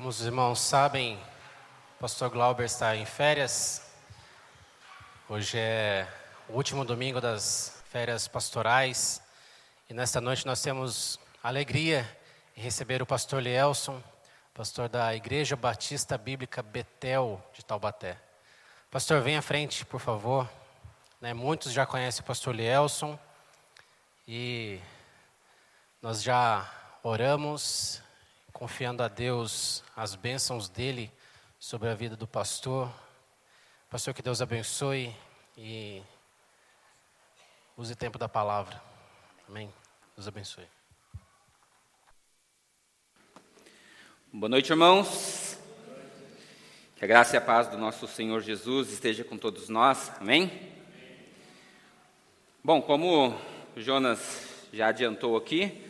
Como os irmãos sabem, o pastor Glauber está em férias. Hoje é o último domingo das férias pastorais e nesta noite nós temos alegria em receber o pastor Lielson, pastor da Igreja Batista Bíblica Betel de Taubaté. Pastor, venha à frente, por favor. Né, muitos já conhecem o pastor Lielson e nós já oramos, confiando a Deus as bênçãos dele sobre a vida do pastor. Pastor, que Deus abençoe e use tempo da palavra. Amém. Deus abençoe. Boa noite, irmãos. Que a graça e a paz do nosso Senhor Jesus esteja com todos nós. Amém? Bom, como Jonas já adiantou aqui,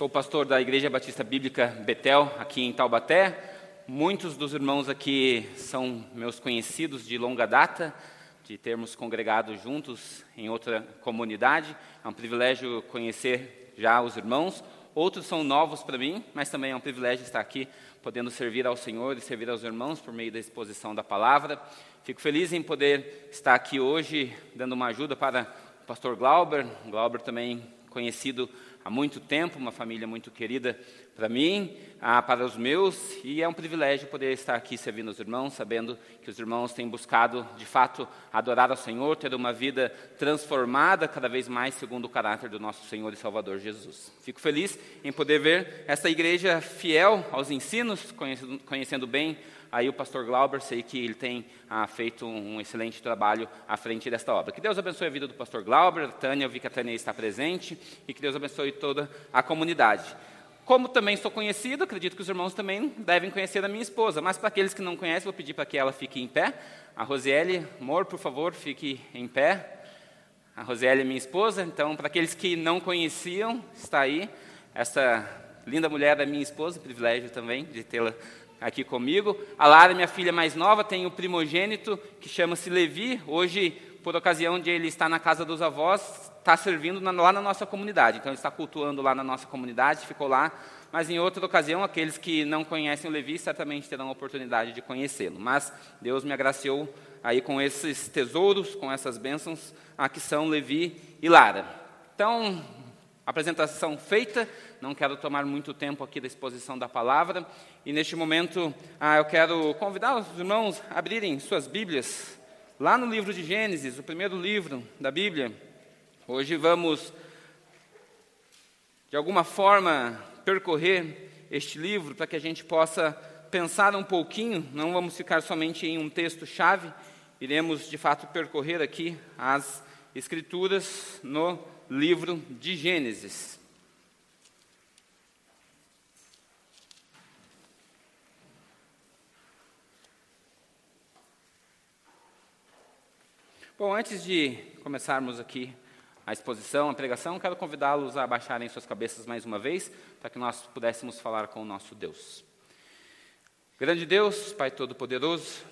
sou pastor da Igreja Batista Bíblica Betel, aqui em Taubaté. Muitos dos irmãos aqui são meus conhecidos de longa data, de termos congregado juntos em outra comunidade. É um privilégio conhecer já os irmãos. Outros são novos para mim, mas também é um privilégio estar aqui, podendo servir ao Senhor e servir aos irmãos por meio da exposição da palavra. Fico feliz em poder estar aqui hoje, dando uma ajuda para o pastor Glauber. Glauber também conhecido há muito tempo, uma família muito querida para mim, ah, para os meus, e é um privilégio poder estar aqui servindo os irmãos, sabendo que os irmãos têm buscado, de fato, adorar ao Senhor, ter uma vida transformada cada vez mais segundo o caráter do nosso Senhor e Salvador Jesus. Fico feliz em poder ver essa igreja fiel aos ensinos, conhecendo, conhecendo bem aí o pastor Glauber, sei que ele tem ah, feito um excelente trabalho à frente desta obra. Que Deus abençoe a vida do pastor Glauber, Tânia, eu vi que a Tânia está presente, e que Deus abençoe toda a comunidade. Como também sou conhecido, acredito que os irmãos também devem conhecer a minha esposa, mas para aqueles que não conhecem, vou pedir para que ela fique em pé. A Rosiele, amor, por favor, fique em pé. A Rosiele é minha esposa, então, para aqueles que não conheciam, está aí. Essa linda mulher é minha esposa, privilégio também de tê-la aqui comigo. A Lara, minha filha mais nova, tem o primogênito que chama-se Levi. Hoje, por ocasião de ele estar na casa dos avós, está servindo na, lá na nossa comunidade. Então, ele está cultuando lá na nossa comunidade, ficou lá. Mas em outra ocasião, aqueles que não conhecem o Levi certamente terão a oportunidade de conhecê-lo. Mas Deus me agraciou aí com esses tesouros, com essas bênçãos, a que são Levi e Lara. Então, apresentação feita, não quero tomar muito tempo aqui da exposição da palavra, e neste momento ah, eu quero convidar os irmãos a abrirem suas Bíblias, lá no livro de Gênesis, o primeiro livro da Bíblia. Hoje vamos, de alguma forma, percorrer este livro para que a gente possa pensar um pouquinho, não vamos ficar somente em um texto-chave, iremos de fato percorrer aqui as Escrituras no livro de Gênesis. Bom, antes de começarmos aqui a exposição, a pregação, quero convidá-los a baixarem suas cabeças mais uma vez, para que nós pudéssemos falar com o nosso Deus. Grande Deus, Pai Todo-Poderoso,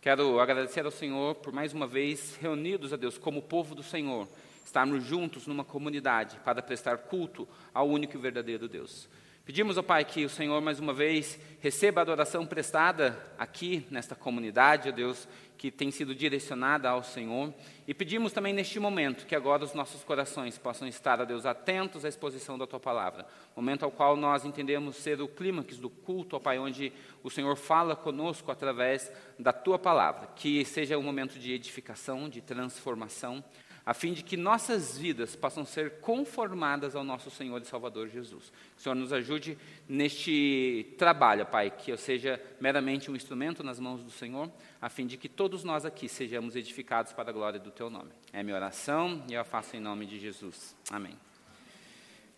quero agradecer ao Senhor por mais uma vez reunidos a Deus como povo do Senhor estarmos juntos numa comunidade para prestar culto ao único e verdadeiro Deus. Pedimos ao Pai que o Senhor, mais uma vez, receba a adoração prestada aqui nesta comunidade, ó Deus, que tem sido direcionada ao Senhor. E pedimos também neste momento que agora os nossos corações possam estar, ó Deus, atentos à exposição da Tua palavra. Momento ao qual nós entendemos ser o clímax do culto, ó Pai, onde o Senhor fala conosco através da Tua palavra. Que seja um momento de edificação, de transformação a fim de que nossas vidas possam ser conformadas ao nosso Senhor e Salvador Jesus. Que o Senhor nos ajude neste trabalho, Pai, que eu seja meramente um instrumento nas mãos do Senhor, a fim de que todos nós aqui sejamos edificados para a glória do Teu nome. É minha oração e eu a faço em nome de Jesus. Amém.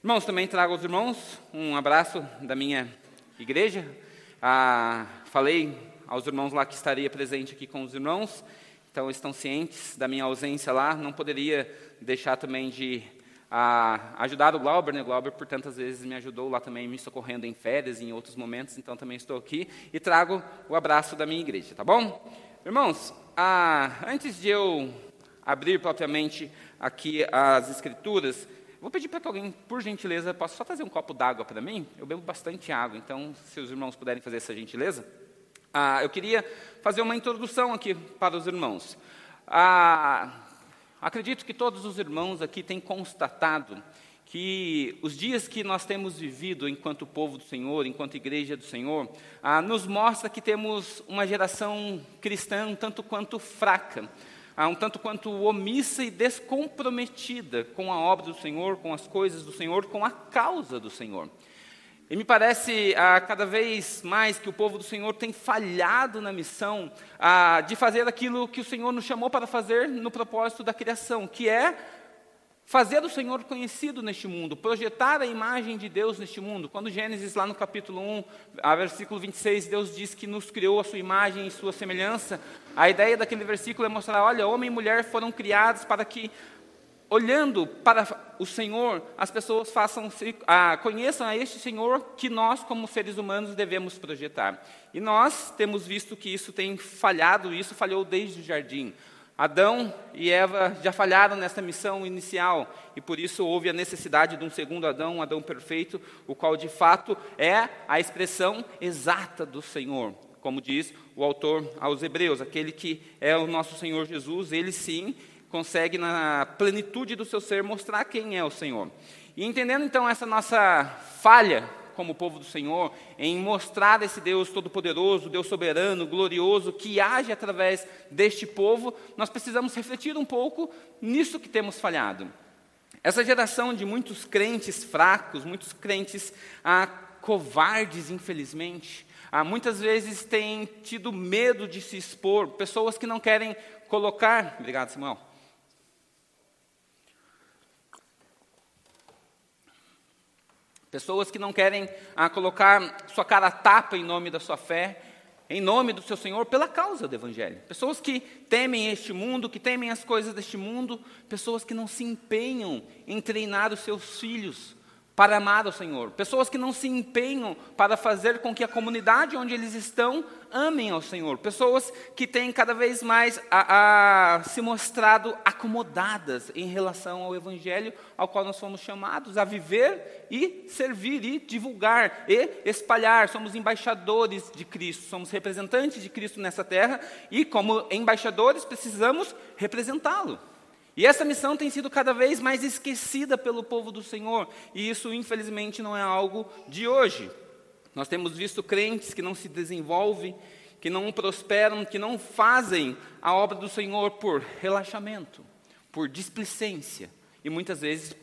Irmãos, também trago aos irmãos um abraço da minha igreja. Ah, falei aos irmãos lá que estaria presente aqui com os irmãos então estão cientes da minha ausência lá. Não poderia deixar também de a, ajudar o Glauber, né? O Glauber por tantas vezes me ajudou lá também, me socorrendo em férias e em outros momentos, então também estou aqui e trago o abraço da minha igreja, tá bom? Irmãos, a, antes de eu abrir propriamente aqui as escrituras, Vou pedir para que alguém, por gentileza, possa só trazer um copo d'água para mim? Eu bebo bastante água, então, se os irmãos puderem fazer essa gentileza. Ah, eu queria fazer uma introdução aqui para os irmãos. Ah, acredito que todos os irmãos aqui têm constatado que os dias que nós temos vivido enquanto povo do Senhor, enquanto igreja do Senhor, ah, nos mostra que temos uma geração cristã um tanto quanto fraca um tanto quanto omissa e descomprometida com a obra do Senhor, com as coisas do Senhor, com a causa do Senhor. E me parece ah, cada vez mais que o povo do Senhor tem falhado na missão ah, de fazer aquilo que o Senhor nos chamou para fazer no propósito da criação, que é fazer o Senhor conhecido neste mundo, projetar a imagem de Deus neste mundo. Quando Gênesis, lá no capítulo 1, a versículo 26, Deus diz que nos criou a sua imagem e sua semelhança, a ideia daquele versículo é mostrar: olha, homem e mulher foram criados para que, olhando para o Senhor, as pessoas façam, ah, conheçam a este Senhor que nós, como seres humanos, devemos projetar. E nós temos visto que isso tem falhado, isso falhou desde o jardim. Adão e Eva já falharam nessa missão inicial e por isso houve a necessidade de um segundo Adão, um Adão perfeito, o qual de fato é a expressão exata do Senhor. Como diz o autor aos Hebreus, aquele que é o nosso Senhor Jesus, ele sim consegue, na plenitude do seu ser, mostrar quem é o Senhor. E entendendo então essa nossa falha como povo do Senhor, em mostrar esse Deus todo-poderoso, Deus soberano, glorioso, que age através deste povo, nós precisamos refletir um pouco nisso que temos falhado. Essa geração de muitos crentes fracos, muitos crentes ah, covardes, infelizmente, ah, muitas vezes têm tido medo de se expor, pessoas que não querem colocar. Obrigado, Samuel Pessoas que não querem ah, colocar sua cara a tapa em nome da sua fé, em nome do seu Senhor, pela causa do Evangelho. Pessoas que temem este mundo, que temem as coisas deste mundo, pessoas que não se empenham em treinar os seus filhos para amar o Senhor. Pessoas que não se empenham para fazer com que a comunidade onde eles estão amem ao Senhor. Pessoas que têm cada vez mais a, a, se mostrado acomodadas em relação ao Evangelho ao qual nós fomos chamados a viver e servir e divulgar e espalhar. Somos embaixadores de Cristo, somos representantes de Cristo nessa terra e, como embaixadores, precisamos representá-lo. E essa missão tem sido cada vez mais esquecida pelo povo do Senhor, e isso, infelizmente, não é algo de hoje. Nós temos visto crentes que não se desenvolvem, que não prosperam, que não fazem a obra do Senhor por relaxamento, por displicência e muitas vezes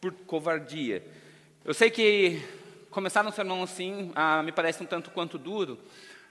por covardia. Eu sei que começar um sermão assim ah, me parece um tanto quanto duro,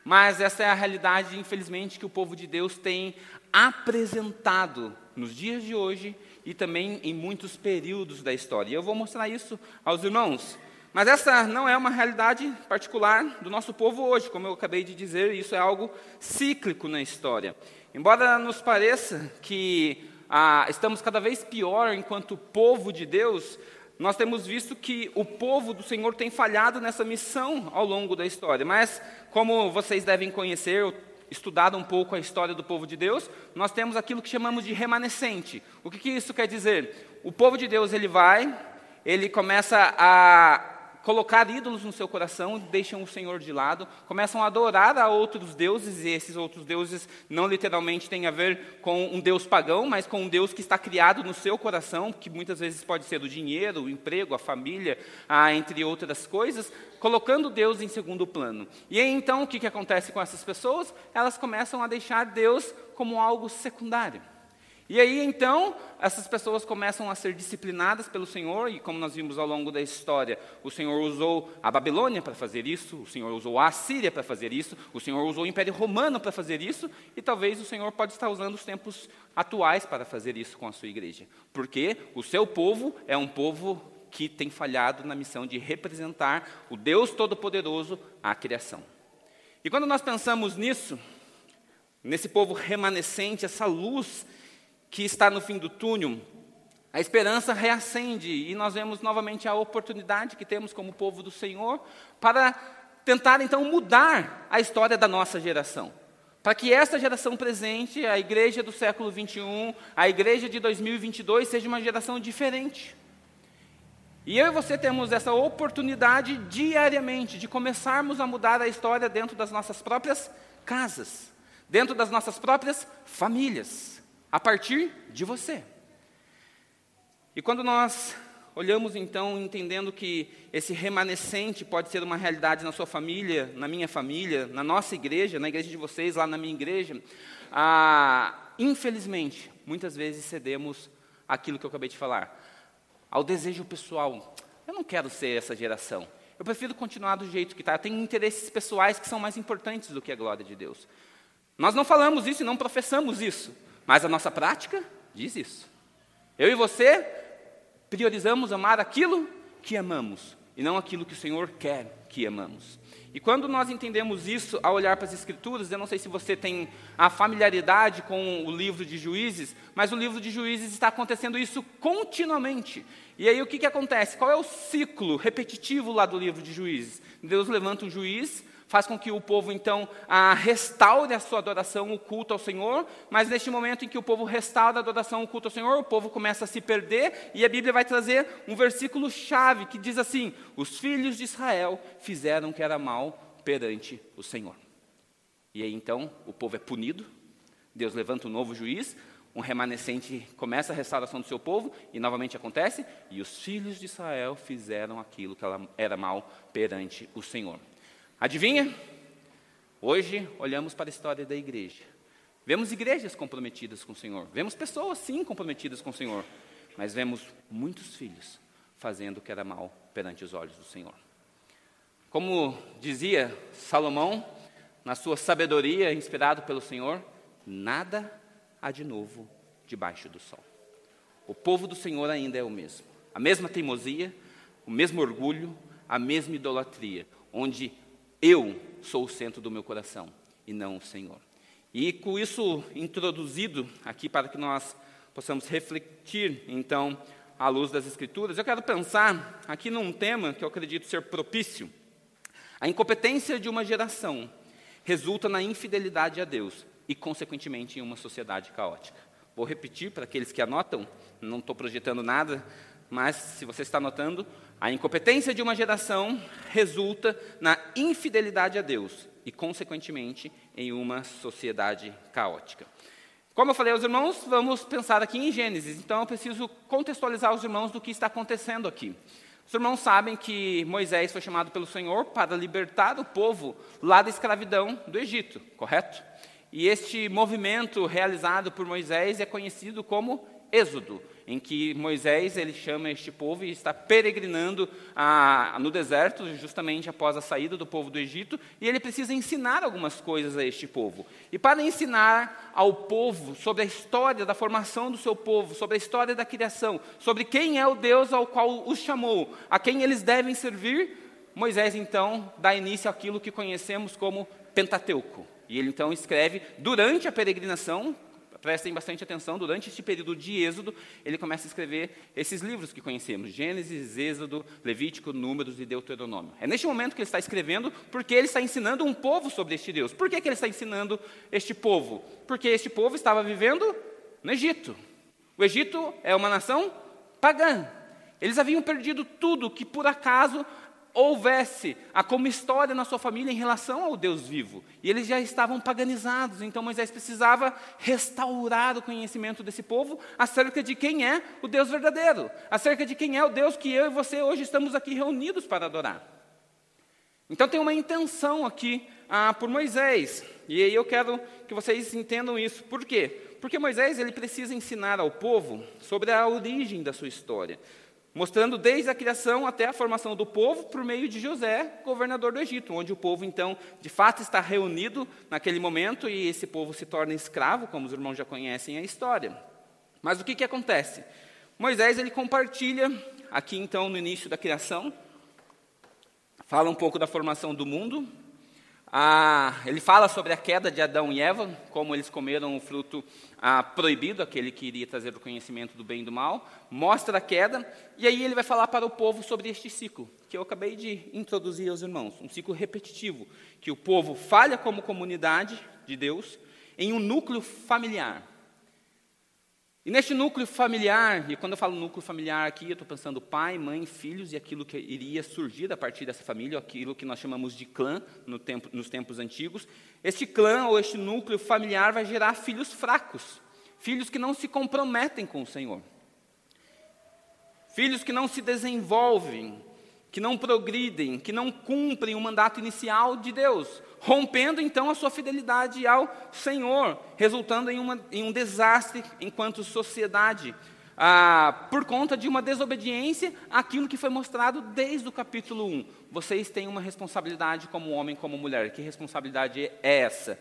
mas essa é a realidade, infelizmente, que o povo de Deus tem apresentado nos dias de hoje e também em muitos períodos da história. E eu vou mostrar isso aos irmãos. Mas essa não é uma realidade particular do nosso povo hoje, como eu acabei de dizer, isso é algo cíclico na história. Embora nos pareça que ah, estamos cada vez pior enquanto povo de Deus, nós temos visto que o povo do Senhor tem falhado nessa missão ao longo da história. Mas, como vocês devem conhecer, estudado um pouco a história do povo de Deus, nós temos aquilo que chamamos de remanescente. O que, que isso quer dizer? O povo de Deus ele vai, ele começa a colocar ídolos no seu coração, deixam o Senhor de lado, começam a adorar a outros deuses, e esses outros deuses não literalmente têm a ver com um Deus pagão, mas com um Deus que está criado no seu coração, que muitas vezes pode ser o dinheiro, o emprego, a família, entre outras coisas, colocando Deus em segundo plano. E aí, então o que, que acontece com essas pessoas? Elas começam a deixar Deus como algo secundário. E aí então, essas pessoas começam a ser disciplinadas pelo Senhor, e como nós vimos ao longo da história, o Senhor usou a Babilônia para fazer isso, o Senhor usou a Assíria para fazer isso, o Senhor usou o Império Romano para fazer isso, e talvez o Senhor pode estar usando os tempos atuais para fazer isso com a sua igreja. Porque o seu povo é um povo que tem falhado na missão de representar o Deus Todo-Poderoso à criação. E quando nós pensamos nisso, nesse povo remanescente, essa luz que está no fim do túnel, a esperança reacende e nós vemos novamente a oportunidade que temos como povo do Senhor para tentar então mudar a história da nossa geração. Para que esta geração presente, a igreja do século 21, a igreja de 2022, seja uma geração diferente. E eu e você temos essa oportunidade diariamente de começarmos a mudar a história dentro das nossas próprias casas, dentro das nossas próprias famílias, a partir de você. E quando nós olhamos então entendendo que esse remanescente pode ser uma realidade na sua família, na minha família, na nossa igreja, na igreja de vocês, lá na minha igreja, ah, infelizmente, muitas vezes cedemos aquilo que eu acabei de falar, ao desejo pessoal. Eu não quero ser essa geração. Eu prefiro continuar do jeito que está. Eu tenho interesses pessoais que são mais importantes do que a glória de Deus. Nós não falamos isso e não professamos isso, mas a nossa prática diz isso. Eu e você priorizamos amar aquilo que amamos e não aquilo que o Senhor quer que amamos. E quando nós entendemos isso ao olhar para as Escrituras, eu não sei se você tem a familiaridade com o livro de Juízes, mas o livro de Juízes está acontecendo isso continuamente. E aí o que, que acontece? Qual é o ciclo repetitivo lá do livro de Juízes? Deus levanta um juiz faz com que o povo então a, restaure a sua adoração, o culto ao Senhor, mas neste momento em que o povo restaura a adoração, o culto ao Senhor, o povo começa a se perder, e a Bíblia vai trazer um versículo chave que diz assim: Os filhos de Israel fizeram o que era mal perante o Senhor. E aí então o povo é punido, Deus levanta um novo juiz, um remanescente começa a restauração do seu povo, e novamente acontece, e os filhos de Israel fizeram aquilo que era mal perante o Senhor. Adivinha? Hoje olhamos para a história da igreja. Vemos igrejas comprometidas com o Senhor. Vemos pessoas, sim, comprometidas com o Senhor. Mas vemos muitos filhos fazendo o que era mal perante os olhos do Senhor. Como dizia Salomão, na sua sabedoria, inspirado pelo Senhor, nada há de novo debaixo do sol. O povo do Senhor ainda é o mesmo. A mesma teimosia, o mesmo orgulho, a mesma idolatria, onde eu sou o centro do meu coração e não o Senhor. E com isso introduzido aqui para que nós possamos refletir, então, à luz das Escrituras, eu quero pensar aqui num tema que eu acredito ser propício. A incompetência de uma geração resulta na infidelidade a Deus e, consequentemente, em uma sociedade caótica. Vou repetir para aqueles que anotam, não estou projetando nada, mas se você está anotando, a incompetência de uma geração resulta na infidelidade a Deus e, consequentemente, em uma sociedade caótica. Como eu falei aos irmãos, vamos pensar aqui em Gênesis, então eu preciso contextualizar os irmãos do que está acontecendo aqui. Os irmãos sabem que Moisés foi chamado pelo Senhor para libertar o povo lá da escravidão do Egito, correto? E este movimento realizado por Moisés é conhecido como Êxodo em que Moisés ele chama este povo e está peregrinando a, no deserto, justamente após a saída do povo do Egito, e ele precisa ensinar algumas coisas a este povo. E para ensinar ao povo sobre a história da formação do seu povo, sobre a história da criação, sobre quem é o Deus ao qual os chamou, a quem eles devem servir, Moisés então dá início àquilo que conhecemos como Pentateuco. E ele então escreve durante a peregrinação, prestem bastante atenção, durante este período de Êxodo, ele começa a escrever esses livros que conhecemos: Gênesis, Êxodo, Levítico, Números e Deuteronômio. É neste momento que ele está escrevendo, porque ele está ensinando um povo sobre este Deus. Por que, que ele está ensinando este povo? Porque este povo estava vivendo no Egito. O Egito é uma nação pagã. Eles haviam perdido tudo que por acaso houvesse a como história na sua família em relação ao Deus vivo. E eles já estavam paganizados, então Moisés precisava restaurar o conhecimento desse povo acerca de quem é o Deus verdadeiro, acerca de quem é o Deus que eu e você hoje estamos aqui reunidos para adorar. Então tem uma intenção aqui ah, por Moisés, e aí eu quero que vocês entendam isso. Por quê? Porque Moisés ele precisa ensinar ao povo sobre a origem da sua história, mostrando desde a criação até a formação do povo por meio de José, governador do Egito, onde o povo então, de fato, está reunido naquele momento e esse povo se torna escravo, como os irmãos já conhecem a história. Mas o que, que acontece? Moisés ele compartilha aqui então no início da criação, fala um pouco da formação do mundo, ah, ele fala sobre a queda de Adão e Eva, como eles comeram o fruto ah, proibido, aquele que iria trazer o conhecimento do bem e do mal, mostra a queda, e aí ele vai falar para o povo sobre este ciclo, que eu acabei de introduzir aos irmãos, um ciclo repetitivo, que o povo falha como comunidade de Deus em um núcleo familiar. E neste núcleo familiar, e quando eu falo núcleo familiar aqui, eu estou pensando pai, mãe, filhos e aquilo que iria surgir a partir dessa família, aquilo que nós chamamos de clã no tempo, nos tempos antigos. Este clã ou este núcleo familiar vai gerar filhos fracos, filhos que não se comprometem com o Senhor, filhos que não se desenvolvem, que não progridem, que não cumprem o mandato inicial de Deus, rompendo então a sua fidelidade ao Senhor, resultando em, uma, em um desastre enquanto sociedade, ah, por conta de uma desobediência àquilo que foi mostrado desde o capítulo 1. Vocês têm uma responsabilidade como homem, como mulher. Que responsabilidade é essa?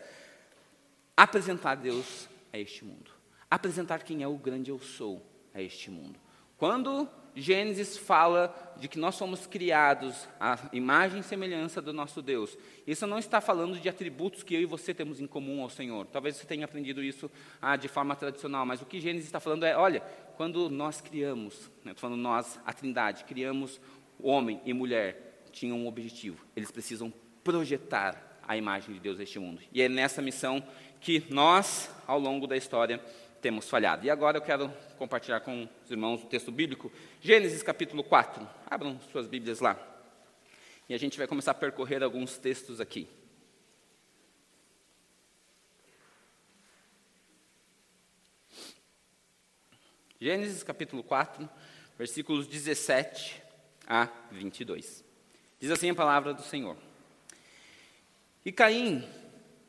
Apresentar Deus a este mundo. Apresentar quem é o grande eu sou a este mundo. Quando Gênesis fala de que nós somos criados à imagem e semelhança do nosso Deus. Isso não está falando de atributos que eu e você temos em comum ao Senhor. Talvez você tenha aprendido isso ah, de forma tradicional, mas o que Gênesis está falando é: olha, quando nós criamos, né, estou falando nós, a Trindade, criamos homem e mulher, tinham um objetivo. Eles precisam projetar a imagem de Deus neste mundo. E é nessa missão que nós, ao longo da história, temos falhado. E agora eu quero compartilhar com os irmãos o texto bíblico, Gênesis capítulo 4. Abram suas Bíblias lá. E a gente vai começar a percorrer alguns textos aqui. Gênesis capítulo 4, versículos 17 a 22. Diz assim a palavra do Senhor: E Caim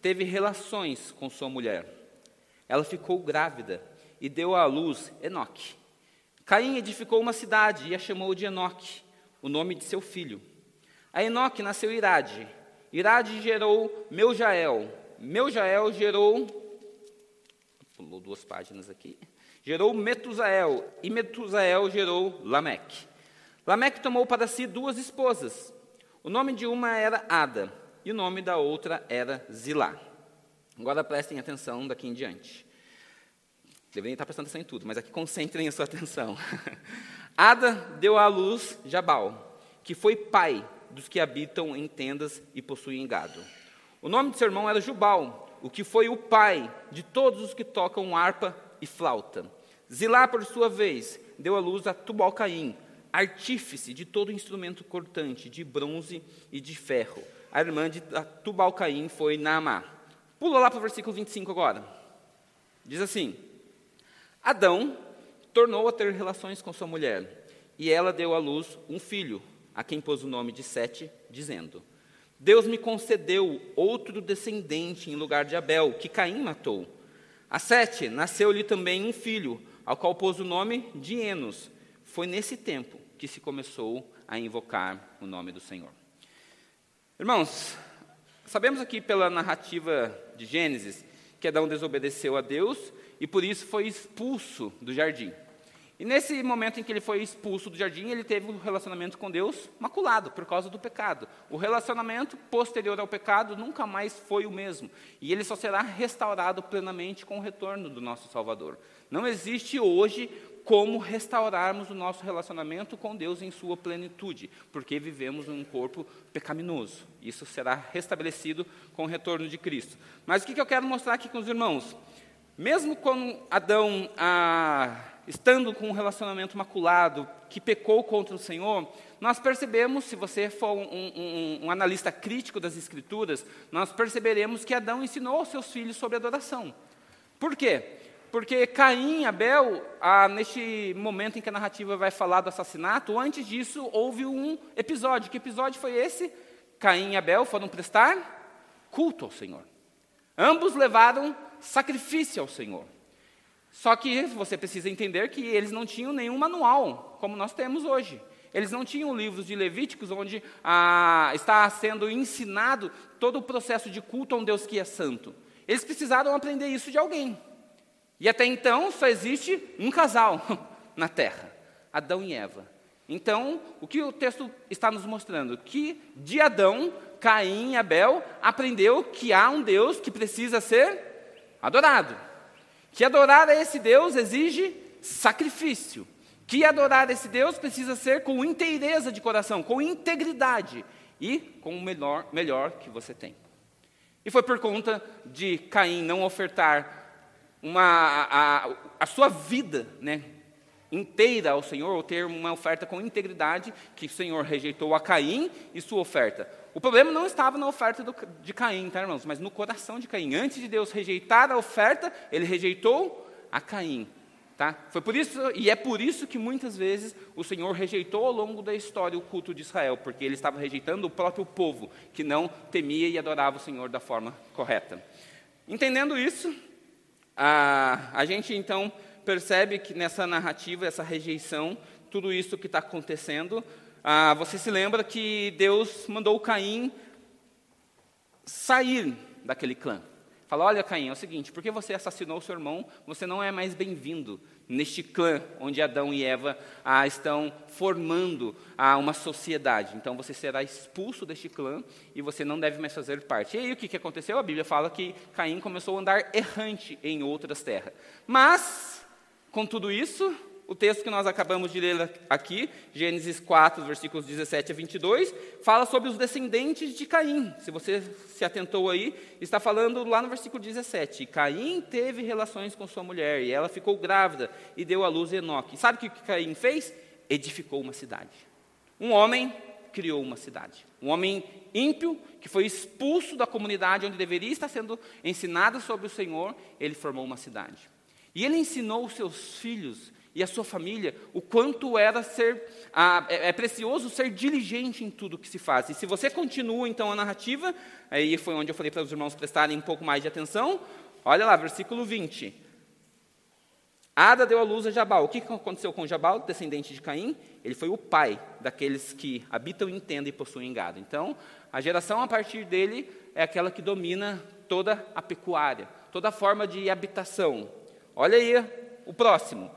teve relações com sua mulher ela ficou grávida e deu à luz Enoque. Caim edificou uma cidade e a chamou de Enoque, o nome de seu filho. A Enoque nasceu Irade. Irade gerou Meujael. Meujael gerou. Pulou duas páginas aqui. Gerou Metusael. E Metusael gerou Lameque. Lameque tomou para si duas esposas. O nome de uma era Ada e o nome da outra era Zilá. Agora prestem atenção daqui em diante. Deveriam estar prestando atenção em tudo, mas aqui concentrem a sua atenção. Ada deu à luz Jabal, que foi pai dos que habitam em tendas e possuem gado. O nome de seu irmão era Jubal, o que foi o pai de todos os que tocam harpa e flauta. Zilá, por sua vez, deu à luz a Tubal-Caim, artífice de todo instrumento cortante, de bronze e de ferro. A irmã de Tubal-Caim foi Naamá. Pula lá para o versículo 25 agora. Diz assim: Adão tornou a ter relações com sua mulher, e ela deu à luz um filho, a quem pôs o nome de Sete, dizendo: Deus me concedeu outro descendente em lugar de Abel, que Caim matou. A Sete nasceu-lhe também um filho, ao qual pôs o nome de Enos. Foi nesse tempo que se começou a invocar o nome do Senhor. Irmãos, Sabemos aqui pela narrativa de Gênesis que Adão desobedeceu a Deus e por isso foi expulso do jardim. E nesse momento em que ele foi expulso do jardim, ele teve um relacionamento com Deus maculado por causa do pecado. O relacionamento posterior ao pecado nunca mais foi o mesmo. E ele só será restaurado plenamente com o retorno do nosso Salvador. Não existe hoje como restaurarmos o nosso relacionamento com Deus em sua plenitude, porque vivemos em um corpo pecaminoso. Isso será restabelecido com o retorno de Cristo. Mas o que eu quero mostrar aqui com os irmãos? Mesmo quando Adão, ah, estando com um relacionamento maculado, que pecou contra o Senhor, nós percebemos, se você for um, um, um analista crítico das Escrituras, nós perceberemos que Adão ensinou aos seus filhos sobre adoração. Por quê? Porque Caim e Abel, ah, neste momento em que a narrativa vai falar do assassinato, antes disso houve um episódio. Que episódio foi esse? Caim e Abel foram prestar culto ao Senhor. Ambos levaram sacrifício ao Senhor. Só que você precisa entender que eles não tinham nenhum manual, como nós temos hoje. Eles não tinham livros de Levíticos onde ah, está sendo ensinado todo o processo de culto a um Deus que é santo. Eles precisaram aprender isso de alguém. E até então só existe um casal na terra, Adão e Eva. Então, o que o texto está nos mostrando? Que de Adão, Caim e Abel aprendeu que há um Deus que precisa ser adorado. Que adorar a esse Deus exige sacrifício. Que adorar esse Deus precisa ser com inteireza de coração, com integridade e com o melhor, melhor que você tem. E foi por conta de Caim não ofertar uma, a, a sua vida né, inteira ao Senhor, ou ter uma oferta com integridade, que o Senhor rejeitou a Caim e sua oferta. O problema não estava na oferta do, de Caim, tá, irmãos? Mas no coração de Caim. Antes de Deus rejeitar a oferta, ele rejeitou a Caim. Tá? Foi por isso, e é por isso que muitas vezes o Senhor rejeitou ao longo da história o culto de Israel, porque ele estava rejeitando o próprio povo, que não temia e adorava o Senhor da forma correta. Entendendo isso, a, a gente então percebe que nessa narrativa, essa rejeição, tudo isso que está acontecendo, ah, você se lembra que Deus mandou Caim sair daquele clã. Fala, olha Caim, é o seguinte, porque você assassinou seu irmão, você não é mais bem-vindo neste clã onde Adão e Eva ah, estão formando ah, uma sociedade. Então você será expulso deste clã e você não deve mais fazer parte. E aí o que, que aconteceu? A Bíblia fala que Caim começou a andar errante em outras terras. Mas, com tudo isso, o texto que nós acabamos de ler aqui, Gênesis 4, versículos 17 a 22, fala sobre os descendentes de Caim. Se você se atentou aí, está falando lá no versículo 17. Caim teve relações com sua mulher e ela ficou grávida e deu à luz Enoque. Sabe o que Caim fez? Edificou uma cidade. Um homem criou uma cidade. Um homem ímpio que foi expulso da comunidade onde deveria estar sendo ensinado sobre o Senhor, ele formou uma cidade. E ele ensinou os seus filhos e a sua família, o quanto era ser é, é, precioso ser diligente em tudo que se faz. E se você continua então a narrativa, aí foi onde eu falei para os irmãos prestarem um pouco mais de atenção. Olha lá, versículo 20. Ada deu à luz a Jabal. O que aconteceu com Jabal, descendente de Caim? Ele foi o pai daqueles que habitam em tenda e possuem gado. Então, a geração a partir dele é aquela que domina toda a pecuária, toda a forma de habitação. Olha aí o próximo.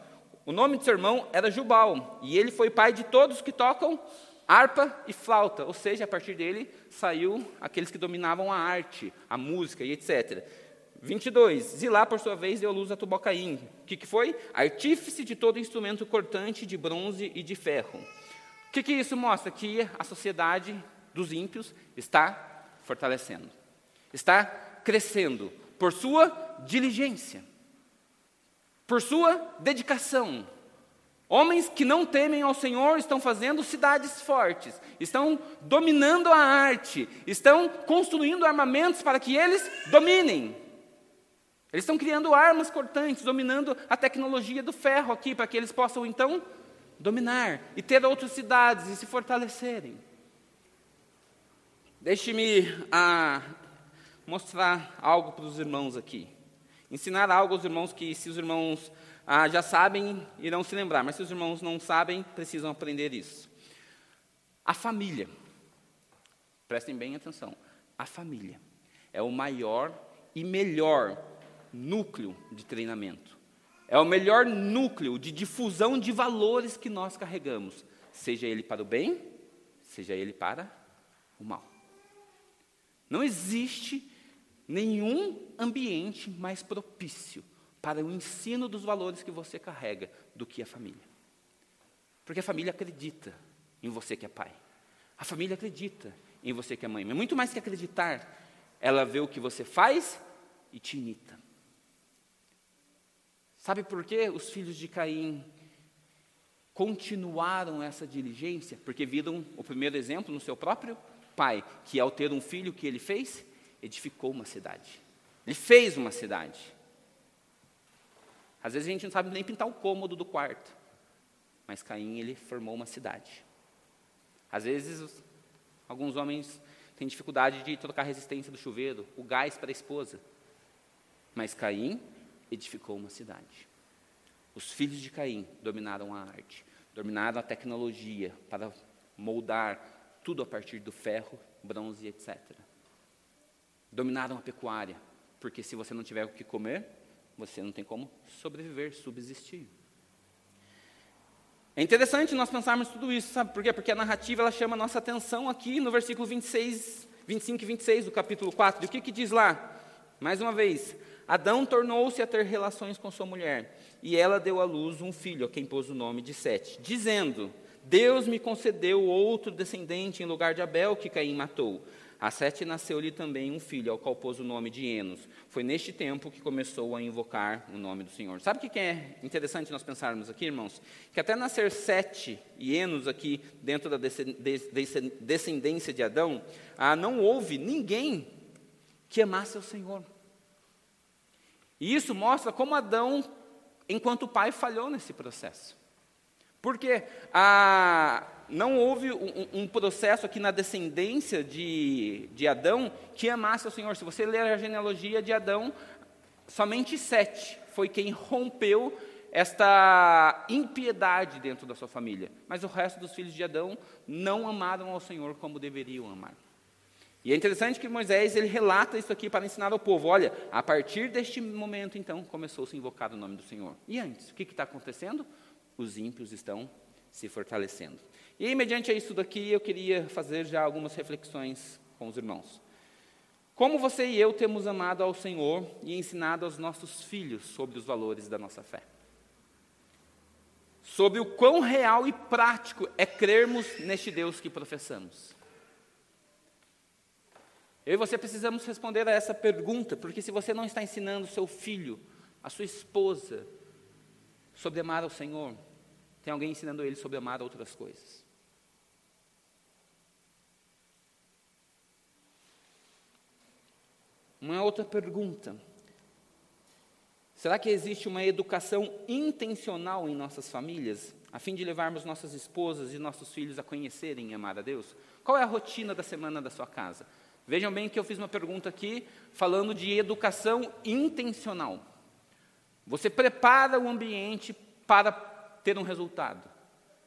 O nome de seu irmão era Jubal, e ele foi pai de todos que tocam harpa e flauta, ou seja, a partir dele saiu aqueles que dominavam a arte, a música e etc. 22. Zilá, por sua vez, deu luz a Tubocaim. Que, que foi? Artífice de todo instrumento cortante de bronze e de ferro. O que, que isso mostra? Que a sociedade dos ímpios está fortalecendo, está crescendo por sua diligência por sua dedicação. Homens que não temem ao Senhor estão fazendo cidades fortes, estão dominando a arte, estão construindo armamentos para que eles dominem. Eles estão criando armas cortantes, dominando a tecnologia do ferro aqui, para que eles possam então dominar e ter outras cidades e se fortalecerem. Deixe-me ah, mostrar algo para os irmãos aqui. Ensinar algo aos irmãos que, se os irmãos ah, já sabem, irão se lembrar, mas se os irmãos não sabem, precisam aprender isso. A família, prestem bem atenção, a família é o maior e melhor núcleo de treinamento. É o melhor núcleo de difusão de valores que nós carregamos, seja ele para o bem, seja ele para o mal. Não existe nenhum ambiente mais propício para o ensino dos valores que você carrega do que a família. Porque a família acredita em você que é pai. A família acredita em você que é mãe. Mas muito mais que acreditar, ela vê o que você faz e te imita. Sabe por que os filhos de Caim continuaram essa diligência? Porque viram o primeiro exemplo no seu próprio pai, que ao ter um filho que ele fez, edificou uma cidade. Ele fez uma cidade. Às vezes a gente não sabe nem pintar o cômodo do quarto. Mas Caim, ele formou uma cidade. Às vezes, alguns homens têm dificuldade de trocar a resistência do chuveiro, o gás para a esposa. Mas Caim edificou uma cidade. Os filhos de Caim dominaram a arte, dominaram a tecnologia para moldar tudo a partir do ferro, bronze, etc dominaram a pecuária, porque se você não tiver o que comer, você não tem como sobreviver, subsistir. É interessante nós pensarmos tudo isso, sabe por quê? Porque a narrativa ela chama a nossa atenção aqui no versículo 26, 25 e 26 do capítulo 4. E o que, que diz lá? Mais uma vez, Adão tornou-se a ter relações com sua mulher, e ela deu à luz um filho, a quem pôs o nome de Sete, dizendo: Deus me concedeu outro descendente em lugar de Abel, que Caim matou. A Sete nasceu-lhe também um filho, ao qual pôs o nome de Enos. Foi neste tempo que começou a invocar o nome do Senhor. Sabe o que é interessante nós pensarmos aqui, irmãos? Que até nascer Sete e Enos aqui dentro da descendência de Adão, ah, não houve ninguém que amasse o Senhor. E isso mostra como Adão, enquanto pai, falhou nesse processo. Porque ah, não houve um, um, processo aqui na descendência de, de Adão que amasse o Senhor. Se você ler a genealogia de Adão, somente Sete foi quem rompeu esta impiedade dentro da sua família. Mas o resto dos filhos de Adão não amaram ao Senhor como deveriam amar. E é interessante que Moisés ele relata isso aqui para ensinar ao povo. Olha, a partir deste momento, então, começou -se a invocar o nome do Senhor. E antes, o que está acontecendo? Os ímpios estão se fortalecendo. E mediante isso daqui, eu queria fazer já algumas reflexões com os irmãos. Como você e eu temos amado ao Senhor e ensinado aos nossos filhos sobre os valores da nossa fé? Sobre o quão real e prático é crermos neste Deus que professamos. Eu e você precisamos responder a essa pergunta, porque se você não está ensinando seu filho, a sua esposa, sobre amar ao Senhor, tem alguém ensinando ele sobre amar outras coisas. Uma outra pergunta. Será que existe uma educação intencional em nossas famílias, a fim de levarmos nossas esposas e nossos filhos a conhecerem e amar a Deus? Qual é a rotina da semana da sua casa? Vejam bem que eu fiz uma pergunta aqui falando de educação intencional. Você prepara o ambiente para ter um resultado.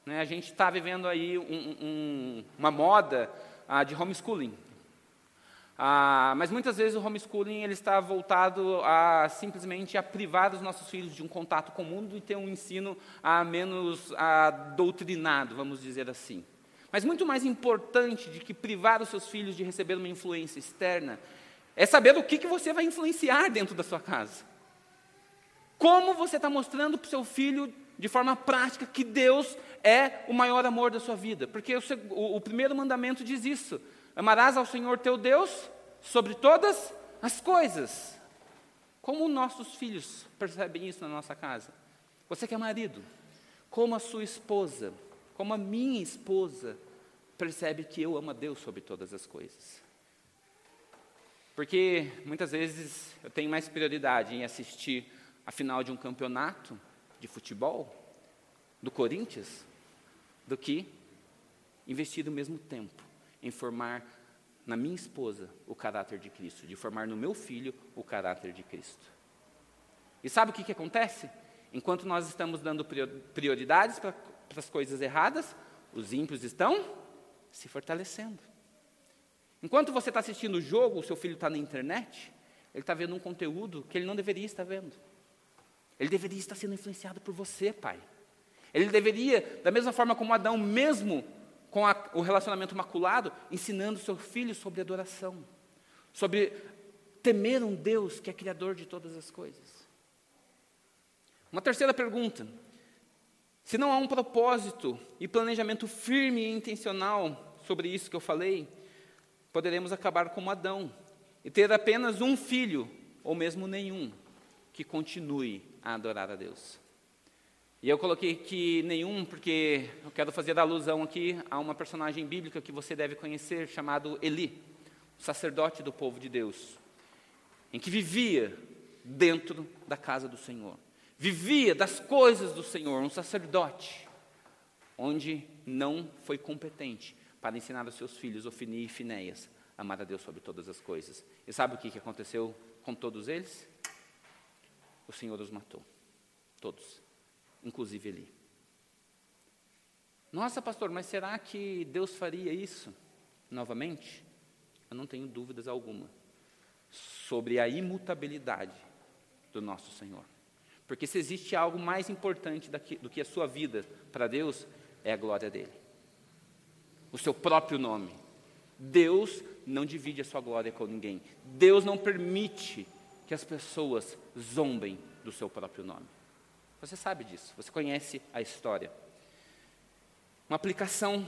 Né? A gente está vivendo aí um, um, uma moda ah, de homeschooling. Ah, mas muitas vezes o homeschooling ele está voltado a simplesmente a privar os nossos filhos de um contato com o mundo e ter um ensino ah, menos ah, doutrinado, vamos dizer assim. Mas muito mais importante de que privar os seus filhos de receber uma influência externa é saber o que, que você vai influenciar dentro da sua casa. Como você está mostrando para o seu filho, de forma prática, que Deus é o maior amor da sua vida? Porque o, o, primeiro mandamento diz isso: amarás ao Senhor teu Deus sobre todas as coisas. Como nossos filhos percebem isso na nossa casa? Você que é marido, como a sua esposa, como a minha esposa percebe que eu amo a Deus sobre todas as coisas. Porque muitas vezes eu tenho mais prioridade em assistir a final de um campeonato de futebol do Corinthians do que investir o mesmo tempo em formar na minha esposa o caráter de Cristo, de formar no meu filho o caráter de Cristo. E sabe o que, que acontece? Enquanto nós estamos dando prioridades para as coisas erradas, os ímpios estão se fortalecendo. Enquanto você está assistindo o jogo, o seu filho está na internet, ele está vendo um conteúdo que ele não deveria estar vendo. Ele deveria estar sendo influenciado por você, pai. Ele deveria, da mesma forma como Adão, mesmo com a, o relacionamento maculado, ensinando seu filho sobre adoração, sobre temer um Deus que é criador de todas as coisas. Uma terceira pergunta: se não há um propósito e planejamento firme e intencional sobre isso que eu falei, poderemos acabar como Adão e ter apenas um filho, ou mesmo nenhum, que continue a adorar a Deus. E eu coloquei aqui nenhum porque eu quero fazer alusão aqui a uma personagem bíblica que você deve conhecer, chamado Eli, sacerdote do povo de Deus, em que vivia dentro da casa do Senhor vivia das coisas do Senhor, um sacerdote, onde não foi competente para ensinar aos seus filhos, Ofini e Finéias, amar a Deus sobre todas as coisas. E sabe o que aconteceu com todos eles? O Senhor os matou, todos, inclusive Eli. Nossa, pastor, mas será que Deus faria isso novamente? Eu não tenho dúvidas alguma sobre a imutabilidade do nosso Senhor. Porque se existe algo mais importante do que a sua vida para Deus, é a glória dele. O seu próprio nome. Deus não divide a sua glória com ninguém. Deus não permite que as pessoas zombem do seu próprio nome. Você sabe disso, você conhece a história. Uma aplicação